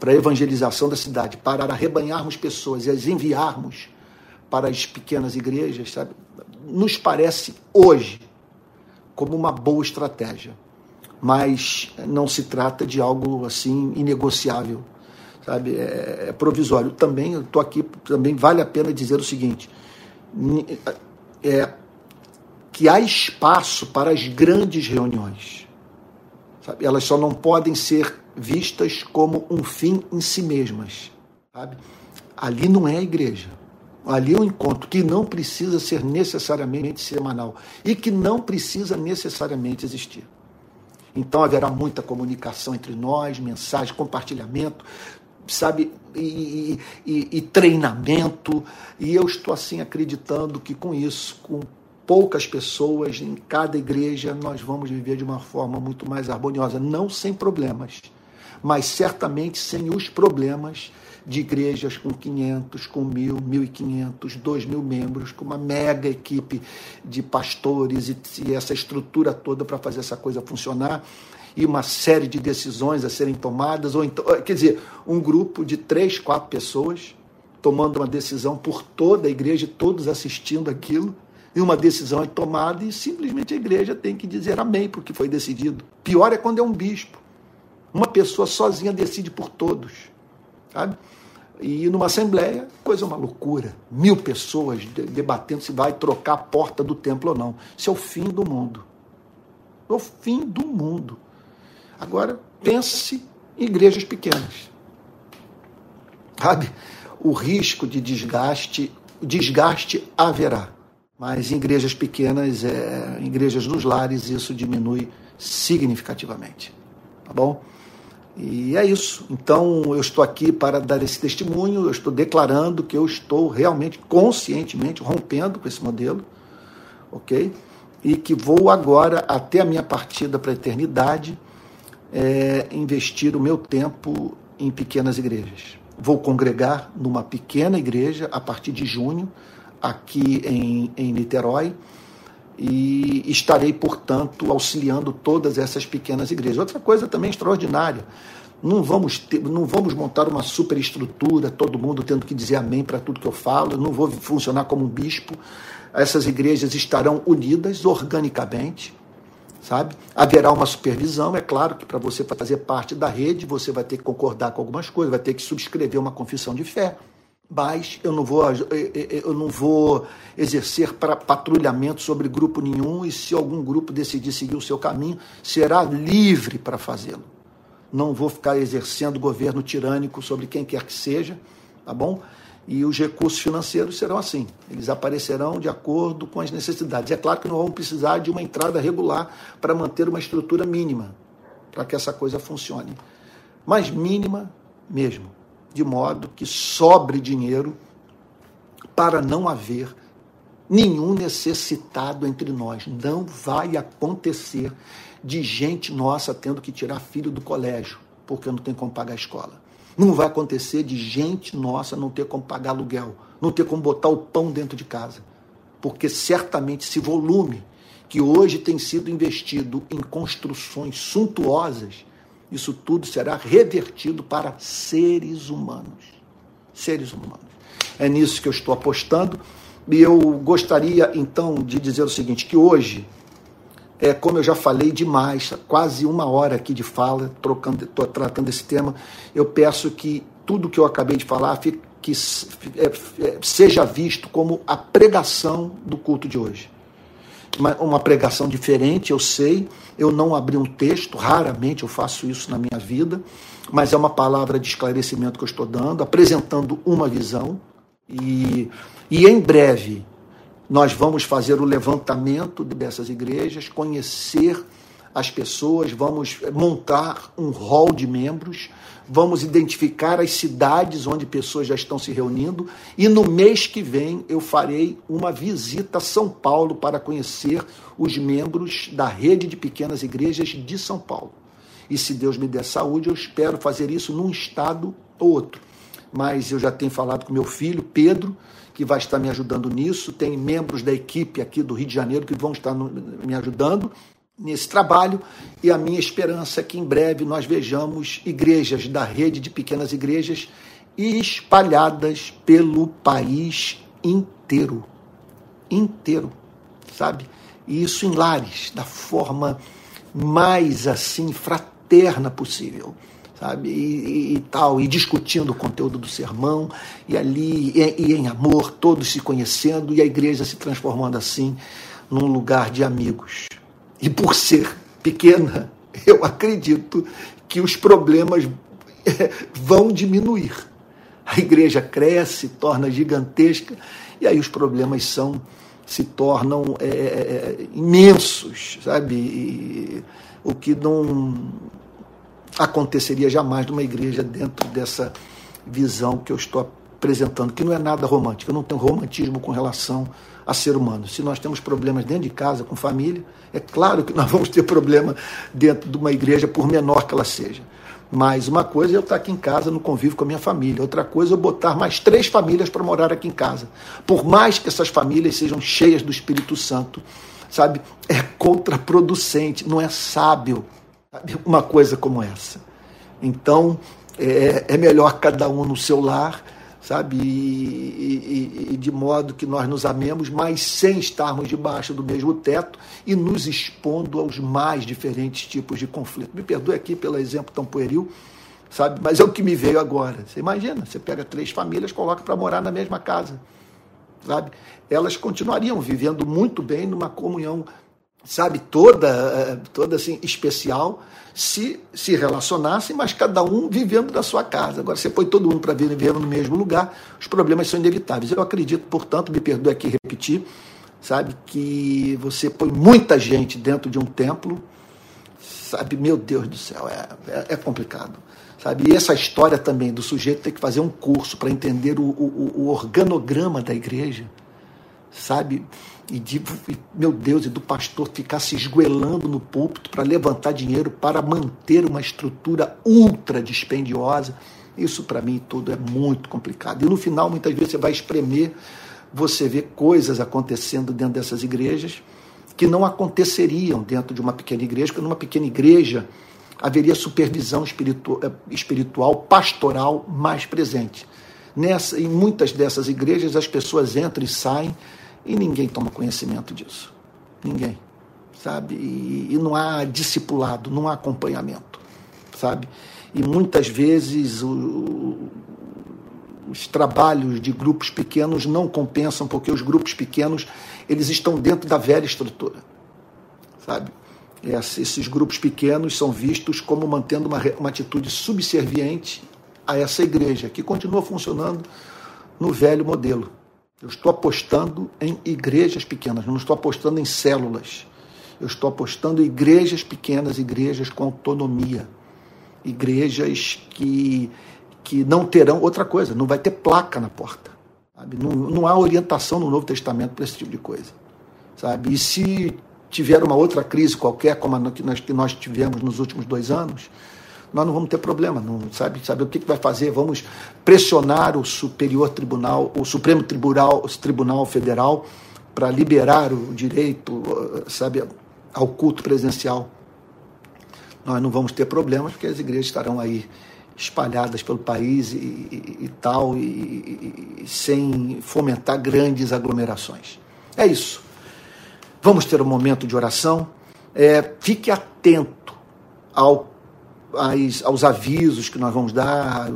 para a evangelização da cidade, para arrebanharmos pessoas e as enviarmos para as pequenas igrejas, sabe? Nos parece hoje como uma boa estratégia, mas não se trata de algo assim inegociável, sabe? É, é provisório. Também estou aqui, também vale a pena dizer o seguinte: é que há espaço para as grandes reuniões. Sabe? Elas só não podem ser vistas como um fim em si mesmas. Sabe? Ali não é a igreja. Ali é um encontro que não precisa ser necessariamente semanal e que não precisa necessariamente existir. Então haverá muita comunicação entre nós, mensagem, compartilhamento, sabe, e, e, e, treinamento. E eu estou assim acreditando que com isso, com poucas pessoas em cada igreja, nós vamos viver de uma forma muito mais harmoniosa, não sem problemas, mas certamente sem os problemas de igrejas com 500, com 1.000, 1.500, 2.000 membros, com uma mega equipe de pastores e, e essa estrutura toda para fazer essa coisa funcionar e uma série de decisões a serem tomadas, ou então, quer dizer, um grupo de três, quatro pessoas tomando uma decisão por toda a igreja, todos assistindo aquilo, e uma decisão é tomada e simplesmente a igreja tem que dizer amém para o que foi decidido. Pior é quando é um bispo. Uma pessoa sozinha decide por todos. Sabe? E numa assembleia, coisa é uma loucura. Mil pessoas debatendo se vai trocar a porta do templo ou não. Isso é o fim do mundo. É o fim do mundo. Agora, pense em igrejas pequenas. Sabe? O risco de desgaste, desgaste haverá. Mas em igrejas pequenas, é, em igrejas nos lares, isso diminui significativamente. Tá bom? E é isso. Então, eu estou aqui para dar esse testemunho, eu estou declarando que eu estou realmente, conscientemente, rompendo com esse modelo, ok? E que vou agora, até a minha partida para a eternidade, é, investir o meu tempo em pequenas igrejas. Vou congregar numa pequena igreja a partir de junho, aqui em, em Niterói, e estarei, portanto, auxiliando todas essas pequenas igrejas. Outra coisa também extraordinária, não vamos, ter, não vamos montar uma superestrutura, todo mundo tendo que dizer amém para tudo que eu falo, não vou funcionar como um bispo. Essas igrejas estarão unidas organicamente, sabe? Haverá uma supervisão, é claro que para você fazer parte da rede, você vai ter que concordar com algumas coisas, vai ter que subscrever uma confissão de fé, mas eu não vou, eu não vou exercer para patrulhamento sobre grupo nenhum e se algum grupo decidir seguir o seu caminho, será livre para fazê-lo. Não vou ficar exercendo governo tirânico sobre quem quer que seja, tá bom? E os recursos financeiros serão assim, eles aparecerão de acordo com as necessidades. É claro que não vamos precisar de uma entrada regular para manter uma estrutura mínima, para que essa coisa funcione. Mas mínima mesmo de modo que sobre dinheiro para não haver nenhum necessitado entre nós. Não vai acontecer de gente nossa tendo que tirar filho do colégio porque não tem como pagar a escola. Não vai acontecer de gente nossa não ter como pagar aluguel, não ter como botar o pão dentro de casa. Porque certamente esse volume que hoje tem sido investido em construções suntuosas isso tudo será revertido para seres humanos. Seres humanos. É nisso que eu estou apostando. E eu gostaria, então, de dizer o seguinte: que hoje, é, como eu já falei demais, quase uma hora aqui de fala, trocando, tô tratando esse tema, eu peço que tudo que eu acabei de falar fique, que, é, é, seja visto como a pregação do culto de hoje uma, uma pregação diferente, eu sei. Eu não abri um texto, raramente eu faço isso na minha vida, mas é uma palavra de esclarecimento que eu estou dando, apresentando uma visão. E, e em breve nós vamos fazer o levantamento dessas igrejas, conhecer as pessoas, vamos montar um hall de membros, vamos identificar as cidades onde pessoas já estão se reunindo e no mês que vem eu farei uma visita a São Paulo para conhecer os membros da rede de pequenas igrejas de São Paulo. E se Deus me der saúde, eu espero fazer isso num estado ou outro. Mas eu já tenho falado com meu filho, Pedro, que vai estar me ajudando nisso. Tem membros da equipe aqui do Rio de Janeiro que vão estar me ajudando nesse trabalho e a minha esperança é que em breve nós vejamos igrejas da rede de pequenas igrejas espalhadas pelo país inteiro. Inteiro, sabe? E isso em lares, da forma mais assim fraterna possível. Sabe, e, e, e, tal, e discutindo o conteúdo do sermão, e ali, e, e em amor, todos se conhecendo, e a igreja se transformando assim num lugar de amigos. E por ser pequena, eu acredito que os problemas eh, vão diminuir. A igreja cresce, torna gigantesca, e aí os problemas são se tornam é, imensos, sabe? O que não aconteceria jamais numa igreja dentro dessa visão que eu estou apresentando, que não é nada romântico. Eu não tenho romantismo com relação a ser humano. Se nós temos problemas dentro de casa, com família, é claro que nós vamos ter problema dentro de uma igreja, por menor que ela seja. Mas uma coisa é eu estar aqui em casa no convívio com a minha família, outra coisa é eu botar mais três famílias para morar aqui em casa. Por mais que essas famílias sejam cheias do Espírito Santo, sabe? É contraproducente, não é sábio? Uma coisa como essa. Então, é, é melhor cada um no seu lar sabe? E, e, e, de modo que nós nos amemos, mas sem estarmos debaixo do mesmo teto e nos expondo aos mais diferentes tipos de conflito. Me perdoe aqui pelo exemplo tão pueril, sabe? Mas é o que me veio agora. Você imagina, você pega três famílias, coloca para morar na mesma casa, sabe? Elas continuariam vivendo muito bem numa comunhão, sabe, toda, eh, toda assim especial se se relacionassem, mas cada um vivendo da sua casa. Agora, você põe todo mundo para viver no mesmo lugar, os problemas são inevitáveis. Eu acredito, portanto, me perdoe aqui repetir, sabe, que você põe muita gente dentro de um templo, sabe, meu Deus do céu, é, é, é complicado. Sabe? E essa história também do sujeito ter que fazer um curso para entender o, o, o organograma da igreja, sabe? E de, meu Deus, e do pastor ficar se esguelando no púlpito para levantar dinheiro para manter uma estrutura ultra dispendiosa. Isso para mim tudo é muito complicado. E no final, muitas vezes, você vai espremer, você vê coisas acontecendo dentro dessas igrejas que não aconteceriam dentro de uma pequena igreja, porque numa pequena igreja haveria supervisão espiritual, eh, espiritual pastoral mais presente. Nessa, em muitas dessas igrejas, as pessoas entram e saem e ninguém toma conhecimento disso. Ninguém. Sabe? E, e não há discipulado, não há acompanhamento. Sabe? E muitas vezes o, os trabalhos de grupos pequenos não compensam, porque os grupos pequenos eles estão dentro da velha estrutura. Sabe? Esses grupos pequenos são vistos como mantendo uma, uma atitude subserviente a essa igreja, que continua funcionando no velho modelo. Eu estou apostando em igrejas pequenas, não estou apostando em células. Eu estou apostando em igrejas pequenas, igrejas com autonomia. Igrejas que, que não terão outra coisa, não vai ter placa na porta. Sabe? Não, não há orientação no Novo Testamento para esse tipo de coisa. Sabe? E se tiver uma outra crise qualquer, como a que nós, que nós tivemos nos últimos dois anos, nós não vamos ter problema, não sabe, sabe o que, que vai fazer? Vamos pressionar o Superior Tribunal, o Supremo Tribunal, Tribunal Federal para liberar o direito, sabe, ao culto presencial. Nós não vamos ter problemas porque as igrejas estarão aí espalhadas pelo país e, e, e tal, e, e sem fomentar grandes aglomerações. É isso. Vamos ter um momento de oração. É, fique atento ao aos avisos que nós vamos dar,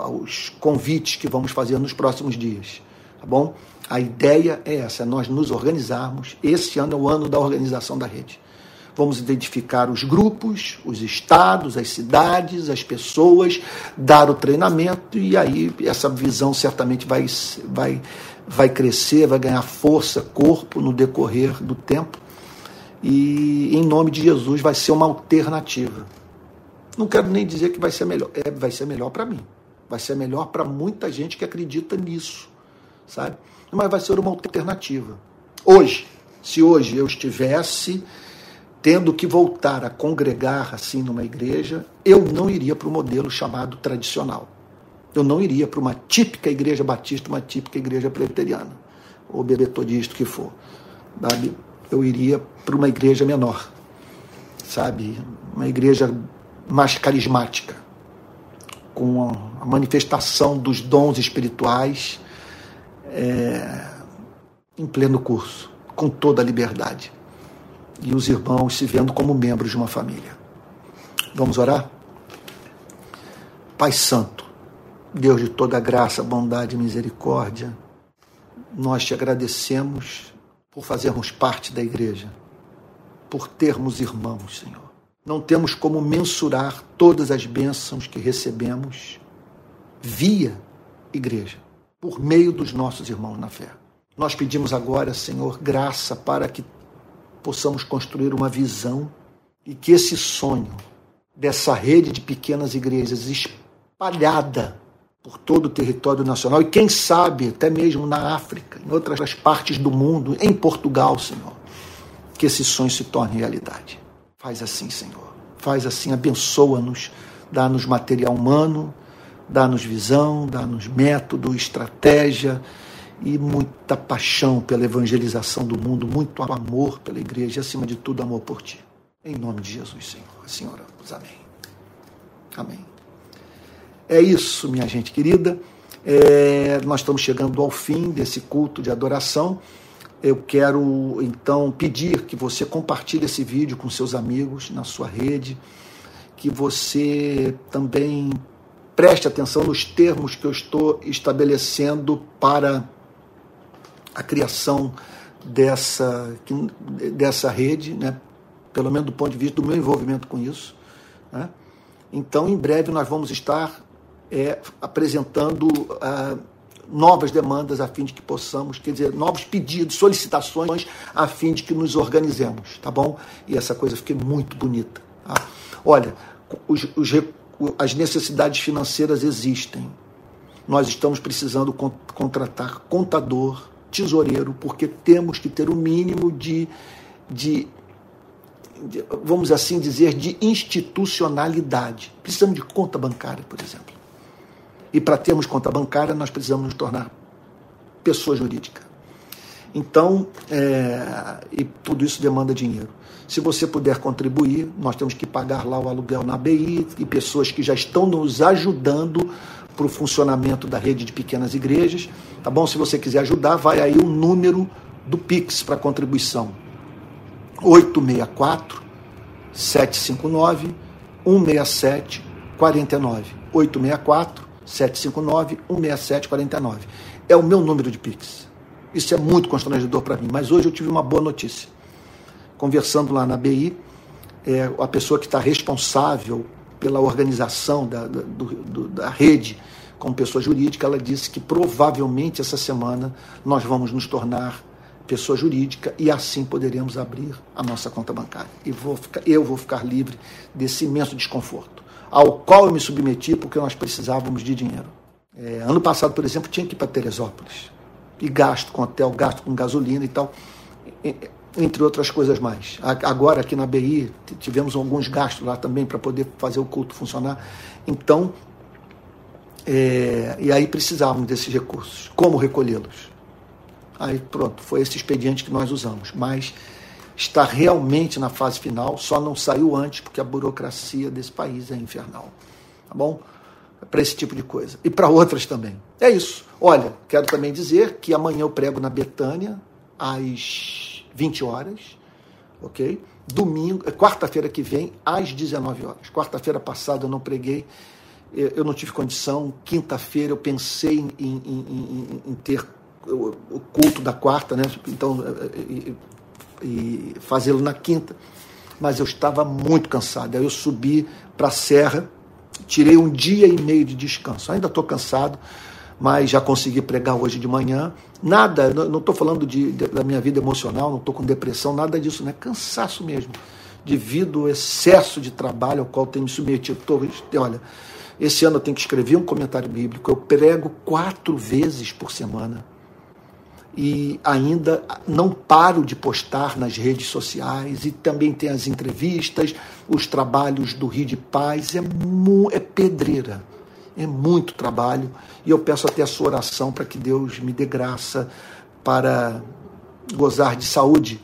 aos convites que vamos fazer nos próximos dias, tá bom? A ideia é essa, é nós nos organizarmos. Esse ano é o ano da organização da rede. Vamos identificar os grupos, os estados, as cidades, as pessoas, dar o treinamento e aí essa visão certamente vai, vai, vai crescer, vai ganhar força, corpo no decorrer do tempo e em nome de Jesus vai ser uma alternativa. Não quero nem dizer que vai ser melhor, é, vai ser melhor para mim. Vai ser melhor para muita gente que acredita nisso, sabe? Mas vai ser uma alternativa. Hoje, se hoje eu estivesse tendo que voltar a congregar assim numa igreja, eu não iria para o modelo chamado tradicional. Eu não iria para uma típica igreja batista, uma típica igreja preteriana, ou bebetodista que for. Sabe? Eu iria para uma igreja menor, sabe? Uma igreja mais carismática, com a manifestação dos dons espirituais é, em pleno curso, com toda a liberdade. E os irmãos se vendo como membros de uma família. Vamos orar? Pai Santo, Deus de toda graça, bondade e misericórdia, nós te agradecemos por fazermos parte da igreja, por termos irmãos, Senhor. Não temos como mensurar todas as bênçãos que recebemos via igreja, por meio dos nossos irmãos na fé. Nós pedimos agora, Senhor, graça para que possamos construir uma visão e que esse sonho dessa rede de pequenas igrejas espalhada por todo o território nacional e quem sabe até mesmo na África, em outras partes do mundo, em Portugal, Senhor, que esse sonho se torne realidade. Faz assim, Senhor. Faz assim, abençoa-nos, dá-nos material humano, dá-nos visão, dá-nos método, estratégia e muita paixão pela evangelização do mundo, muito amor pela igreja e, acima de tudo, amor por ti. Em nome de Jesus, Senhor. Assim oramos. Amém. Amém. É isso, minha gente querida. É, nós estamos chegando ao fim desse culto de adoração. Eu quero então pedir que você compartilhe esse vídeo com seus amigos na sua rede, que você também preste atenção nos termos que eu estou estabelecendo para a criação dessa, dessa rede, né? pelo menos do ponto de vista do meu envolvimento com isso. Né? Então, em breve, nós vamos estar é, apresentando ah, novas demandas a fim de que possamos, quer dizer, novos pedidos, solicitações a fim de que nos organizemos, tá bom? E essa coisa fique muito bonita. Tá? Olha, os, os, as necessidades financeiras existem. Nós estamos precisando contratar contador, tesoureiro, porque temos que ter o um mínimo de, de, de, vamos assim dizer, de institucionalidade. Precisamos de conta bancária, por exemplo. E para termos conta bancária, nós precisamos nos tornar pessoa jurídica. Então, é, e tudo isso demanda dinheiro. Se você puder contribuir, nós temos que pagar lá o aluguel na ABI e pessoas que já estão nos ajudando para o funcionamento da rede de pequenas igrejas. Tá bom? Se você quiser ajudar, vai aí o número do Pix para contribuição: 864 759 167 49. 864 759-16749. É o meu número de Pix. Isso é muito constrangedor para mim, mas hoje eu tive uma boa notícia. Conversando lá na BI, é, a pessoa que está responsável pela organização da, da, do, da rede como pessoa jurídica, ela disse que provavelmente essa semana nós vamos nos tornar pessoa jurídica e assim poderemos abrir a nossa conta bancária. E vou ficar, eu vou ficar livre desse imenso desconforto ao qual eu me submeti porque nós precisávamos de dinheiro. É, ano passado, por exemplo, tinha que ir para Teresópolis. E gasto com hotel, gasto com gasolina e tal, entre outras coisas mais. Agora, aqui na BI, tivemos alguns gastos lá também para poder fazer o culto funcionar. Então, é, e aí precisávamos desses recursos. Como recolhê-los? Aí pronto, foi esse expediente que nós usamos. Mas está realmente na fase final, só não saiu antes porque a burocracia desse país é infernal. Tá bom? Para esse tipo de coisa. E para outras também. É isso. Olha, quero também dizer que amanhã eu prego na Betânia, às 20 horas, ok? Domingo, é quarta-feira que vem, às 19 horas. Quarta-feira passada eu não preguei, eu não tive condição. Quinta-feira eu pensei em, em, em, em ter o culto da quarta, né? Então e fazê-lo na quinta. Mas eu estava muito cansado. Aí eu subi para a serra, tirei um dia e meio de descanso. Ainda estou cansado, mas já consegui pregar hoje de manhã. Nada, não estou falando de, de, da minha vida emocional, não estou com depressão, nada disso, né? Cansaço mesmo, devido ao excesso de trabalho ao qual tenho me submetido. Tô, olha, esse ano eu tenho que escrever um comentário bíblico, eu prego quatro vezes por semana. E ainda não paro de postar nas redes sociais, e também tem as entrevistas, os trabalhos do Rio de Paz, é, é pedreira é muito trabalho e eu peço até a sua oração para que Deus me dê graça para gozar de saúde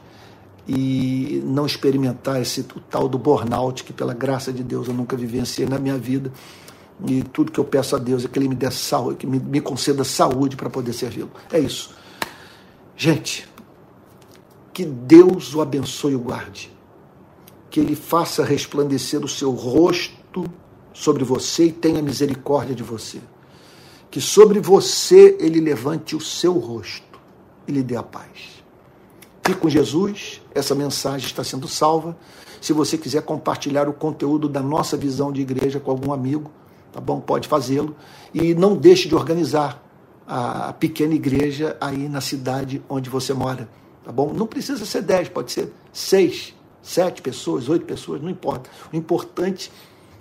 e não experimentar esse tal do burnout que pela graça de Deus eu nunca vivenciei na minha vida. E tudo que eu peço a Deus é que Ele me dê saúde, que me, me conceda saúde para poder servi-lo. É isso. Gente, que Deus o abençoe e o guarde. Que Ele faça resplandecer o seu rosto sobre você e tenha misericórdia de você. Que sobre você ele levante o seu rosto e lhe dê a paz. Fique com Jesus, essa mensagem está sendo salva. Se você quiser compartilhar o conteúdo da nossa visão de igreja com algum amigo, tá bom? Pode fazê-lo. E não deixe de organizar a pequena igreja aí na cidade onde você mora, tá bom? Não precisa ser dez, pode ser seis, sete pessoas, oito pessoas, não importa. O importante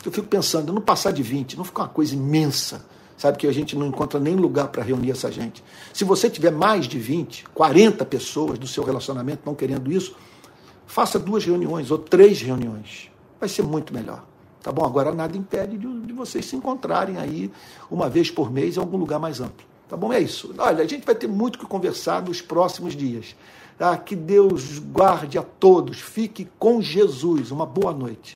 eu fico pensando, não passar de 20, não ficar uma coisa imensa, sabe, que a gente não encontra nem lugar para reunir essa gente. Se você tiver mais de 20, 40 pessoas do seu relacionamento não querendo isso, faça duas reuniões ou três reuniões. Vai ser muito melhor. Tá bom? Agora nada impede de, de vocês se encontrarem aí uma vez por mês em algum lugar mais amplo. Tá bom? É isso. Olha, a gente vai ter muito que conversar nos próximos dias. Tá? Que Deus guarde a todos. Fique com Jesus. Uma boa noite.